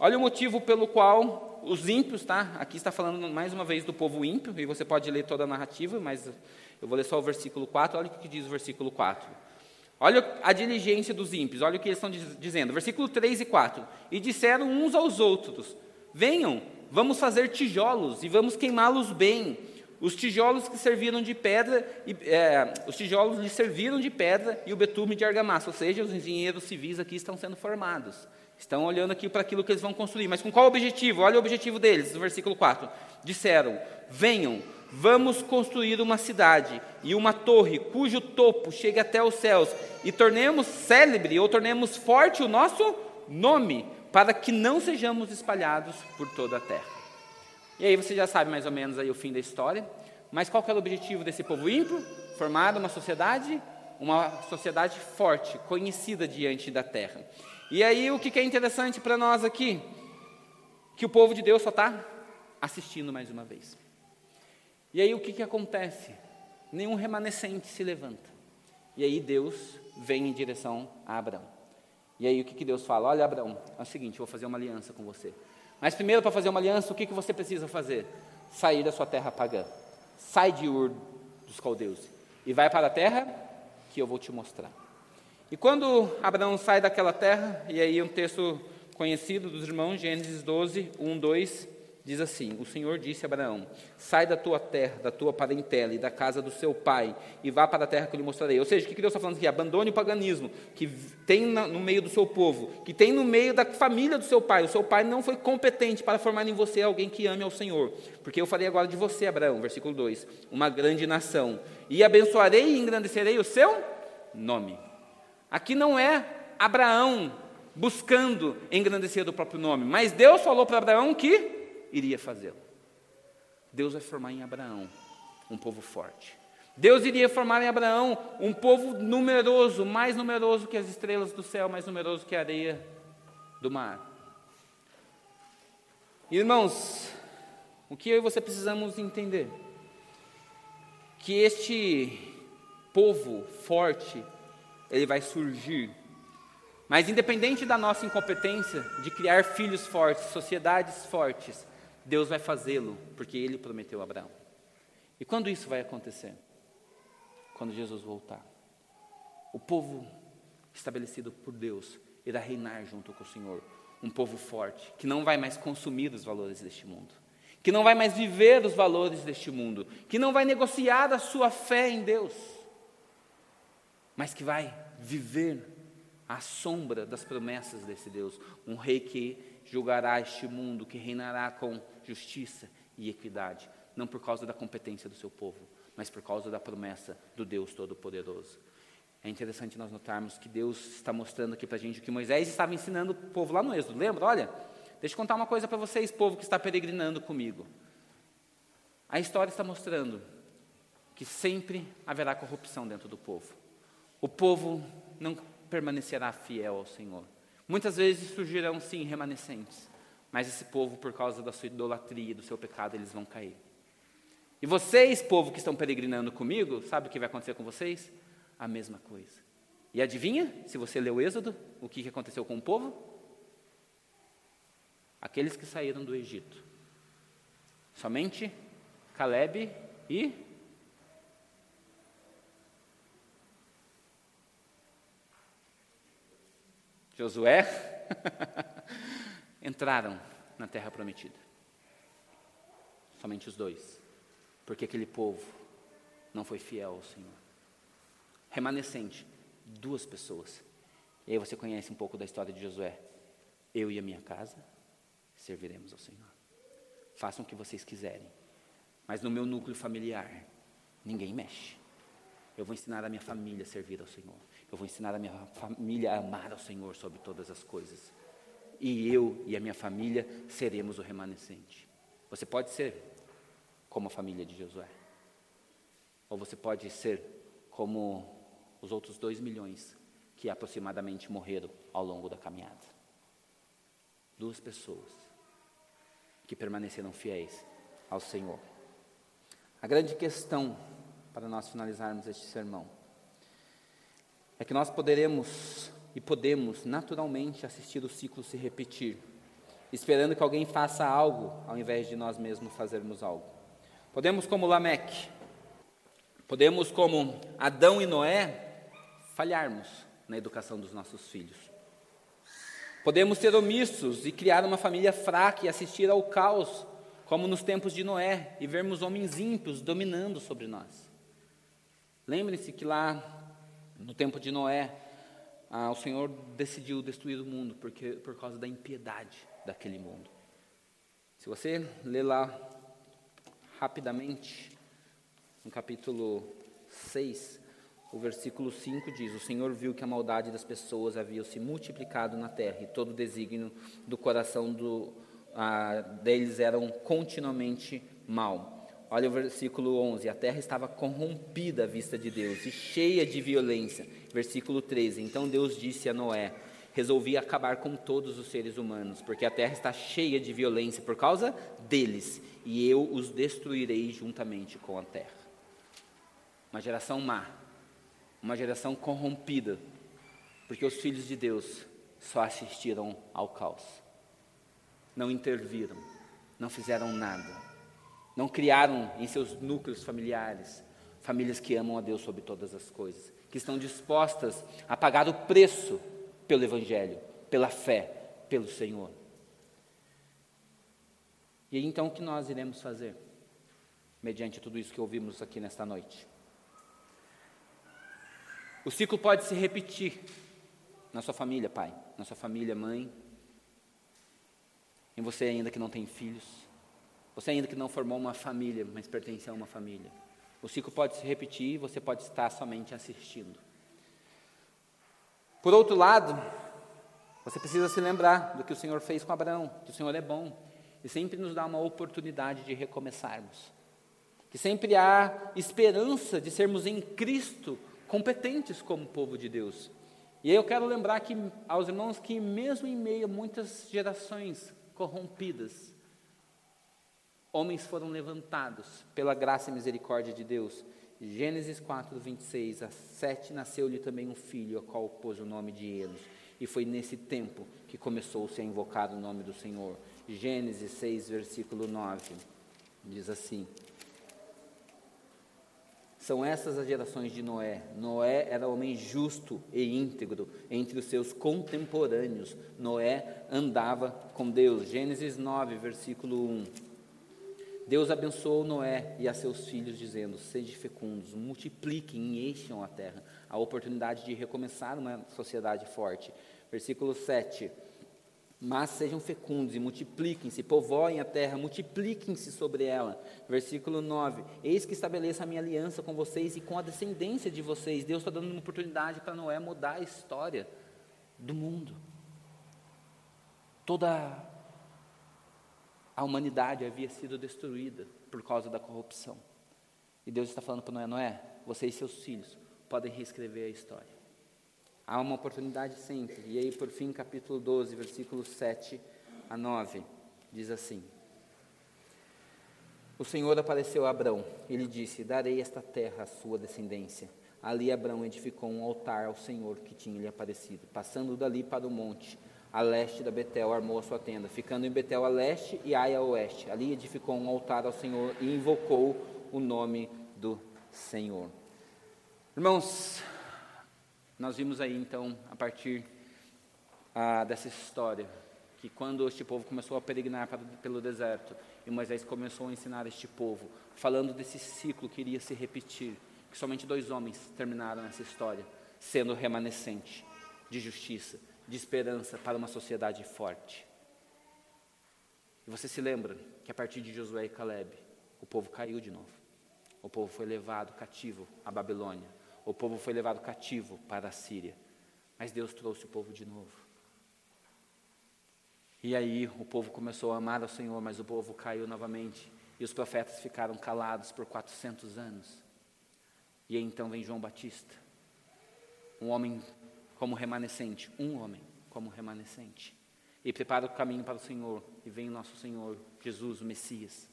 Olha o motivo pelo qual os ímpios, tá? Aqui está falando mais uma vez do povo ímpio, e você pode ler toda a narrativa, mas eu vou ler só o versículo 4. Olha o que diz o versículo 4. Olha a diligência dos ímpios, olha o que eles estão dizendo. Versículo 3 e 4. E disseram uns aos outros: Venham, vamos fazer tijolos e vamos queimá-los bem. Os tijolos que serviram de pedra, e, é, os tijolos lhe serviram de pedra e o betume de argamassa, ou seja, os engenheiros civis aqui estão sendo formados. Estão olhando aqui para aquilo que eles vão construir, mas com qual objetivo? Olha o objetivo deles, no versículo 4. Disseram: Venham, vamos construir uma cidade e uma torre cujo topo chegue até os céus, e tornemos célebre ou tornemos forte o nosso nome para que não sejamos espalhados por toda a terra. E aí você já sabe mais ou menos aí o fim da história. Mas qual que era o objetivo desse povo ímpio? Formar uma sociedade, uma sociedade forte, conhecida diante da terra. E aí o que é interessante para nós aqui? Que o povo de Deus só está assistindo mais uma vez. E aí o que, que acontece? Nenhum remanescente se levanta. E aí Deus vem em direção a Abraão. E aí o que, que Deus fala? Olha, Abraão, é o seguinte, eu vou fazer uma aliança com você. Mas primeiro, para fazer uma aliança, o que, que você precisa fazer? Sair da sua terra pagã. Sai de Ur dos caldeus e vai para a terra que eu vou te mostrar. E quando Abraão sai daquela terra, e aí um texto conhecido dos irmãos, Gênesis 12, 1, 2, Diz assim: O Senhor disse a Abraão: Sai da tua terra, da tua parentela e da casa do seu pai, e vá para a terra que eu lhe mostrarei. Ou seja, o que Deus está falando aqui? Abandone o paganismo que tem no meio do seu povo, que tem no meio da família do seu pai. O seu pai não foi competente para formar em você alguém que ame ao Senhor. Porque eu farei agora de você, Abraão, versículo 2, uma grande nação, e abençoarei e engrandecerei o seu nome. Aqui não é Abraão buscando engrandecer o próprio nome, mas Deus falou para Abraão que iria fazê-lo. Deus vai formar em Abraão um povo forte. Deus iria formar em Abraão um povo numeroso, mais numeroso que as estrelas do céu, mais numeroso que a areia do mar. Irmãos, o que eu e você precisamos entender? Que este povo forte, ele vai surgir. Mas independente da nossa incompetência de criar filhos fortes, sociedades fortes, Deus vai fazê-lo, porque ele prometeu a Abraão. E quando isso vai acontecer? Quando Jesus voltar. O povo estabelecido por Deus irá reinar junto com o Senhor. Um povo forte, que não vai mais consumir os valores deste mundo, que não vai mais viver os valores deste mundo, que não vai negociar a sua fé em Deus, mas que vai viver à sombra das promessas desse Deus. Um rei que julgará este mundo, que reinará com justiça e equidade, não por causa da competência do seu povo, mas por causa da promessa do Deus Todo-Poderoso. É interessante nós notarmos que Deus está mostrando aqui para a gente o que Moisés estava ensinando o povo lá no Êxodo. Lembra? Olha, deixa eu contar uma coisa para vocês, povo que está peregrinando comigo. A história está mostrando que sempre haverá corrupção dentro do povo. O povo não permanecerá fiel ao Senhor. Muitas vezes surgirão sim remanescentes, mas esse povo, por causa da sua idolatria, do seu pecado, eles vão cair. E vocês, povo que estão peregrinando comigo, sabe o que vai acontecer com vocês? A mesma coisa. E adivinha, se você leu o Êxodo, o que aconteceu com o povo? Aqueles que saíram do Egito. Somente Caleb e Josué, entraram na terra prometida. Somente os dois. Porque aquele povo não foi fiel ao Senhor. Remanescente, duas pessoas. E aí você conhece um pouco da história de Josué. Eu e a minha casa serviremos ao Senhor. Façam o que vocês quiserem. Mas no meu núcleo familiar, ninguém mexe. Eu vou ensinar a minha família a servir ao Senhor. Eu vou ensinar a minha família a amar ao Senhor sobre todas as coisas. E eu e a minha família seremos o remanescente. Você pode ser como a família de Josué. Ou você pode ser como os outros dois milhões que aproximadamente morreram ao longo da caminhada. Duas pessoas que permaneceram fiéis ao Senhor. A grande questão para nós finalizarmos este sermão é que nós poderemos e podemos naturalmente assistir o ciclo se repetir, esperando que alguém faça algo ao invés de nós mesmos fazermos algo. Podemos, como Lameque, podemos, como Adão e Noé, falharmos na educação dos nossos filhos. Podemos ser omissos e criar uma família fraca e assistir ao caos, como nos tempos de Noé, e vermos homens ímpios dominando sobre nós. Lembre-se que lá no tempo de Noé, ah, o Senhor decidiu destruir o mundo porque, por causa da impiedade daquele mundo. Se você ler lá rapidamente, no capítulo 6, o versículo 5 diz: O Senhor viu que a maldade das pessoas havia se multiplicado na terra, e todo o desígnio do coração do, ah, deles eram continuamente mal. Olha o versículo 11: A terra estava corrompida à vista de Deus e cheia de violência. Versículo 13: Então Deus disse a Noé: Resolvi acabar com todos os seres humanos, porque a terra está cheia de violência por causa deles, e eu os destruirei juntamente com a terra. Uma geração má, uma geração corrompida, porque os filhos de Deus só assistiram ao caos, não interviram, não fizeram nada não criaram em seus núcleos familiares famílias que amam a Deus sobre todas as coisas, que estão dispostas a pagar o preço pelo Evangelho, pela fé, pelo Senhor. E então o que nós iremos fazer, mediante tudo isso que ouvimos aqui nesta noite? O ciclo pode se repetir na sua família, pai, na sua família, mãe, em você ainda que não tem filhos. Você ainda que não formou uma família, mas pertence a uma família. O ciclo pode se repetir e você pode estar somente assistindo. Por outro lado, você precisa se lembrar do que o Senhor fez com Abraão, que o Senhor é bom e sempre nos dá uma oportunidade de recomeçarmos. Que sempre há esperança de sermos em Cristo competentes como povo de Deus. E aí eu quero lembrar que, aos irmãos que, mesmo em meio a muitas gerações corrompidas, homens foram levantados pela graça e misericórdia de Deus. Gênesis 4, 26, a sete nasceu-lhe também um filho, a qual pôs o nome de Enos. E foi nesse tempo que começou-se a invocar o nome do Senhor. Gênesis 6, versículo 9, diz assim: São essas as gerações de Noé. Noé era homem justo e íntegro entre os seus contemporâneos. Noé andava com Deus. Gênesis 9, versículo 1. Deus abençoou Noé e a seus filhos, dizendo: Sede fecundos, multipliquem e encham a terra. A oportunidade de recomeçar uma sociedade forte. Versículo 7. Mas sejam fecundos e multipliquem-se, povoem a terra, multipliquem-se sobre ela. Versículo 9: Eis que estabeleço a minha aliança com vocês e com a descendência de vocês. Deus está dando uma oportunidade para Noé mudar a história do mundo. Toda a humanidade havia sido destruída por causa da corrupção. E Deus está falando para Noé: Noé, você e seus filhos podem reescrever a história. Há uma oportunidade sempre. E aí, por fim, capítulo 12, versículos 7 a 9, diz assim: O Senhor apareceu a Abrão e lhe disse: Darei esta terra à sua descendência. Ali Abrão edificou um altar ao Senhor que tinha lhe aparecido. Passando dali para o monte, a leste da Betel, armou a sua tenda, ficando em Betel a leste e Ai a oeste. Ali edificou um altar ao Senhor e invocou o nome do Senhor. Irmãos, nós vimos aí então, a partir ah, dessa história, que quando este povo começou a peregrinar para, pelo deserto, e Moisés começou a ensinar este povo, falando desse ciclo que iria se repetir, que somente dois homens terminaram essa história, sendo remanescente de justiça, de esperança para uma sociedade forte. E você se lembra que a partir de Josué e Caleb, o povo caiu de novo. O povo foi levado cativo à Babilônia. O povo foi levado cativo para a Síria. Mas Deus trouxe o povo de novo. E aí o povo começou a amar ao Senhor, mas o povo caiu novamente. E os profetas ficaram calados por 400 anos. E então vem João Batista, um homem como remanescente, um homem como remanescente, e prepara o caminho para o Senhor, e vem o nosso Senhor Jesus, o Messias.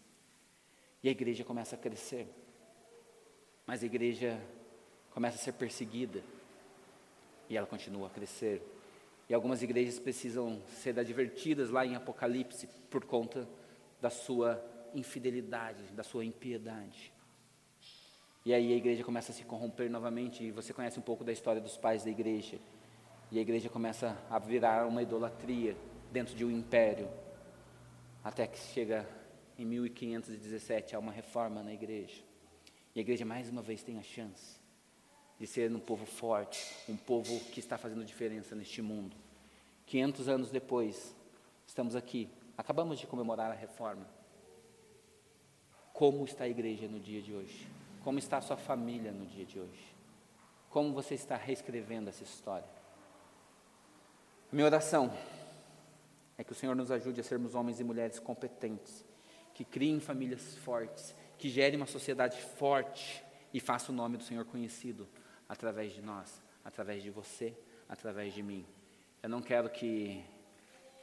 E a igreja começa a crescer, mas a igreja começa a ser perseguida, e ela continua a crescer. E algumas igrejas precisam ser advertidas lá em Apocalipse por conta da sua infidelidade, da sua impiedade. E aí a igreja começa a se corromper novamente, e você conhece um pouco da história dos pais da igreja. E a igreja começa a virar uma idolatria dentro de um império, até que chega em 1517 há uma reforma na igreja. E a igreja mais uma vez tem a chance de ser um povo forte, um povo que está fazendo diferença neste mundo. 500 anos depois, estamos aqui, acabamos de comemorar a reforma. Como está a igreja no dia de hoje? Como está a sua família no dia de hoje? Como você está reescrevendo essa história? Minha oração é que o Senhor nos ajude a sermos homens e mulheres competentes, que criem famílias fortes, que gerem uma sociedade forte e faça o nome do Senhor conhecido através de nós, através de você, através de mim. Eu não quero que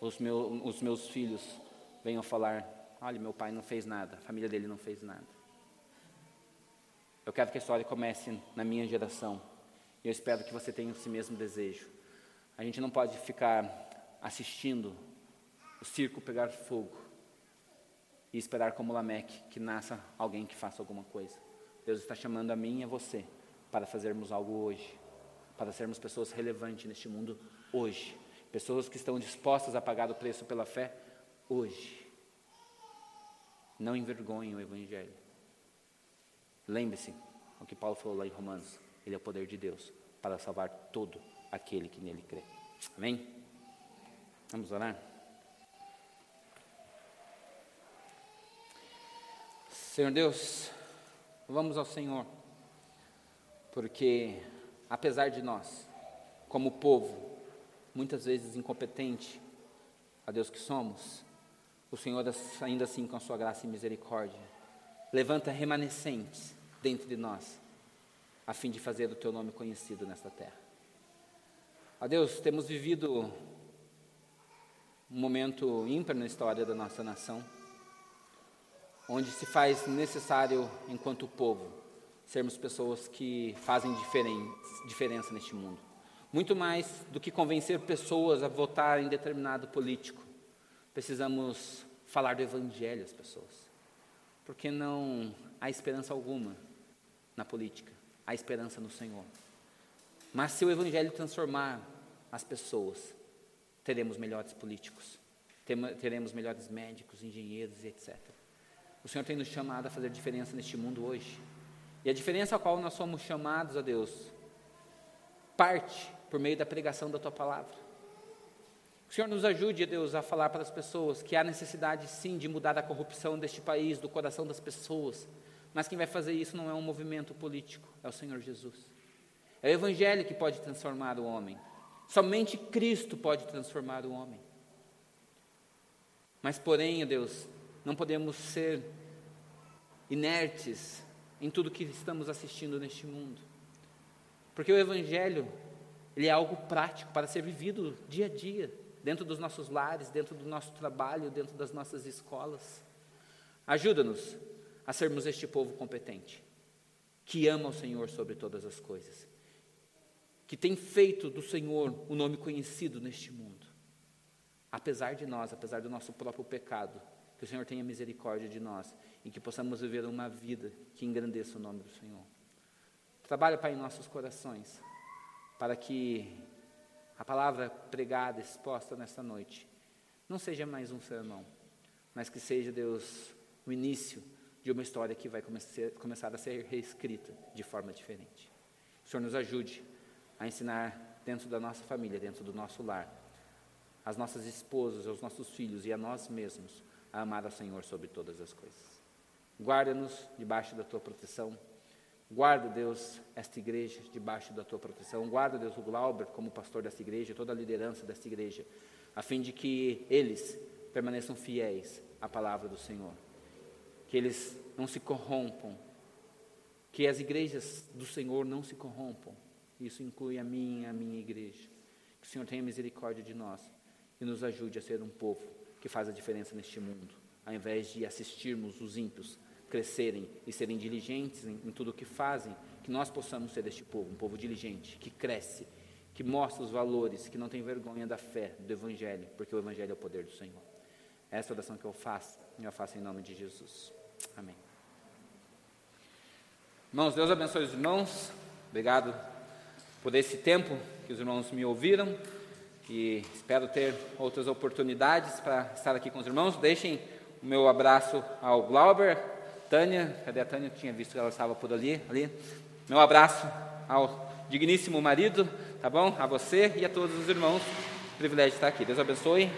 os, meu, os meus filhos venham falar: olha, meu pai não fez nada, a família dele não fez nada. Eu quero que a história comece na minha geração. E eu espero que você tenha esse mesmo desejo. A gente não pode ficar assistindo o circo pegar fogo e esperar como Lameque que nasça alguém que faça alguma coisa. Deus está chamando a mim e a você para fazermos algo hoje, para sermos pessoas relevantes neste mundo hoje, pessoas que estão dispostas a pagar o preço pela fé hoje. Não envergonhem o Evangelho. Lembre-se o que Paulo falou lá em Romanos: Ele é o poder de Deus para salvar todo aquele que nele crê. Amém? Vamos orar? Senhor Deus, vamos ao Senhor, porque apesar de nós, como povo, muitas vezes incompetente, a Deus que somos, o Senhor ainda assim com a sua graça e misericórdia levanta remanescentes dentre de nós, a fim de fazer o teu nome conhecido nesta terra. A Deus, temos vivido um momento ímpar na história da nossa nação, onde se faz necessário, enquanto povo, sermos pessoas que fazem diferença neste mundo. Muito mais do que convencer pessoas a votar em determinado político, precisamos falar do Evangelho às pessoas porque não há esperança alguma na política, há esperança no Senhor. Mas se o Evangelho transformar as pessoas, teremos melhores políticos, teremos melhores médicos, engenheiros e etc. O Senhor tem nos chamado a fazer diferença neste mundo hoje. E a diferença a qual nós somos chamados a Deus parte por meio da pregação da tua palavra. O Senhor nos ajude, Deus, a falar para as pessoas que há necessidade sim de mudar a corrupção deste país, do coração das pessoas. Mas quem vai fazer isso não é um movimento político, é o Senhor Jesus. É o Evangelho que pode transformar o homem. Somente Cristo pode transformar o homem. Mas, porém, Deus, não podemos ser inertes em tudo que estamos assistindo neste mundo. Porque o Evangelho, ele é algo prático para ser vivido dia a dia dentro dos nossos lares, dentro do nosso trabalho, dentro das nossas escolas. Ajuda-nos a sermos este povo competente, que ama o Senhor sobre todas as coisas, que tem feito do Senhor o nome conhecido neste mundo. Apesar de nós, apesar do nosso próprio pecado, que o Senhor tenha misericórdia de nós e que possamos viver uma vida que engrandeça o nome do Senhor. Trabalha, Pai, em nossos corações, para que a palavra pregada, exposta nesta noite, não seja mais um sermão, mas que seja, Deus, o início de uma história que vai começar a ser reescrita de forma diferente. O Senhor nos ajude a ensinar dentro da nossa família, dentro do nosso lar, as nossas esposas, os nossos filhos e a nós mesmos a amar ao Senhor sobre todas as coisas. Guarda-nos debaixo da tua proteção. Guarda, Deus, esta igreja debaixo da tua proteção. Guarda, Deus, o Glauber como pastor desta igreja, toda a liderança desta igreja, a fim de que eles permaneçam fiéis à palavra do Senhor. Que eles não se corrompam. Que as igrejas do Senhor não se corrompam. Isso inclui a minha, a minha igreja. Que o Senhor tenha misericórdia de nós e nos ajude a ser um povo que faz a diferença neste mundo, ao invés de assistirmos os ímpios crescerem e serem diligentes em, em tudo o que fazem, que nós possamos ser este povo, um povo diligente, que cresce, que mostra os valores, que não tem vergonha da fé, do Evangelho, porque o Evangelho é o poder do Senhor. Essa é oração que eu faço, eu faço em nome de Jesus. Amém. Irmãos, Deus abençoe os irmãos. Obrigado por esse tempo que os irmãos me ouviram e espero ter outras oportunidades para estar aqui com os irmãos. Deixem o meu abraço ao Glauber, Tânia, cadê a Tânia? Eu tinha visto que ela estava por ali, ali. Meu abraço ao digníssimo marido, tá bom? A você e a todos os irmãos. Privilégio de estar aqui. Deus abençoe.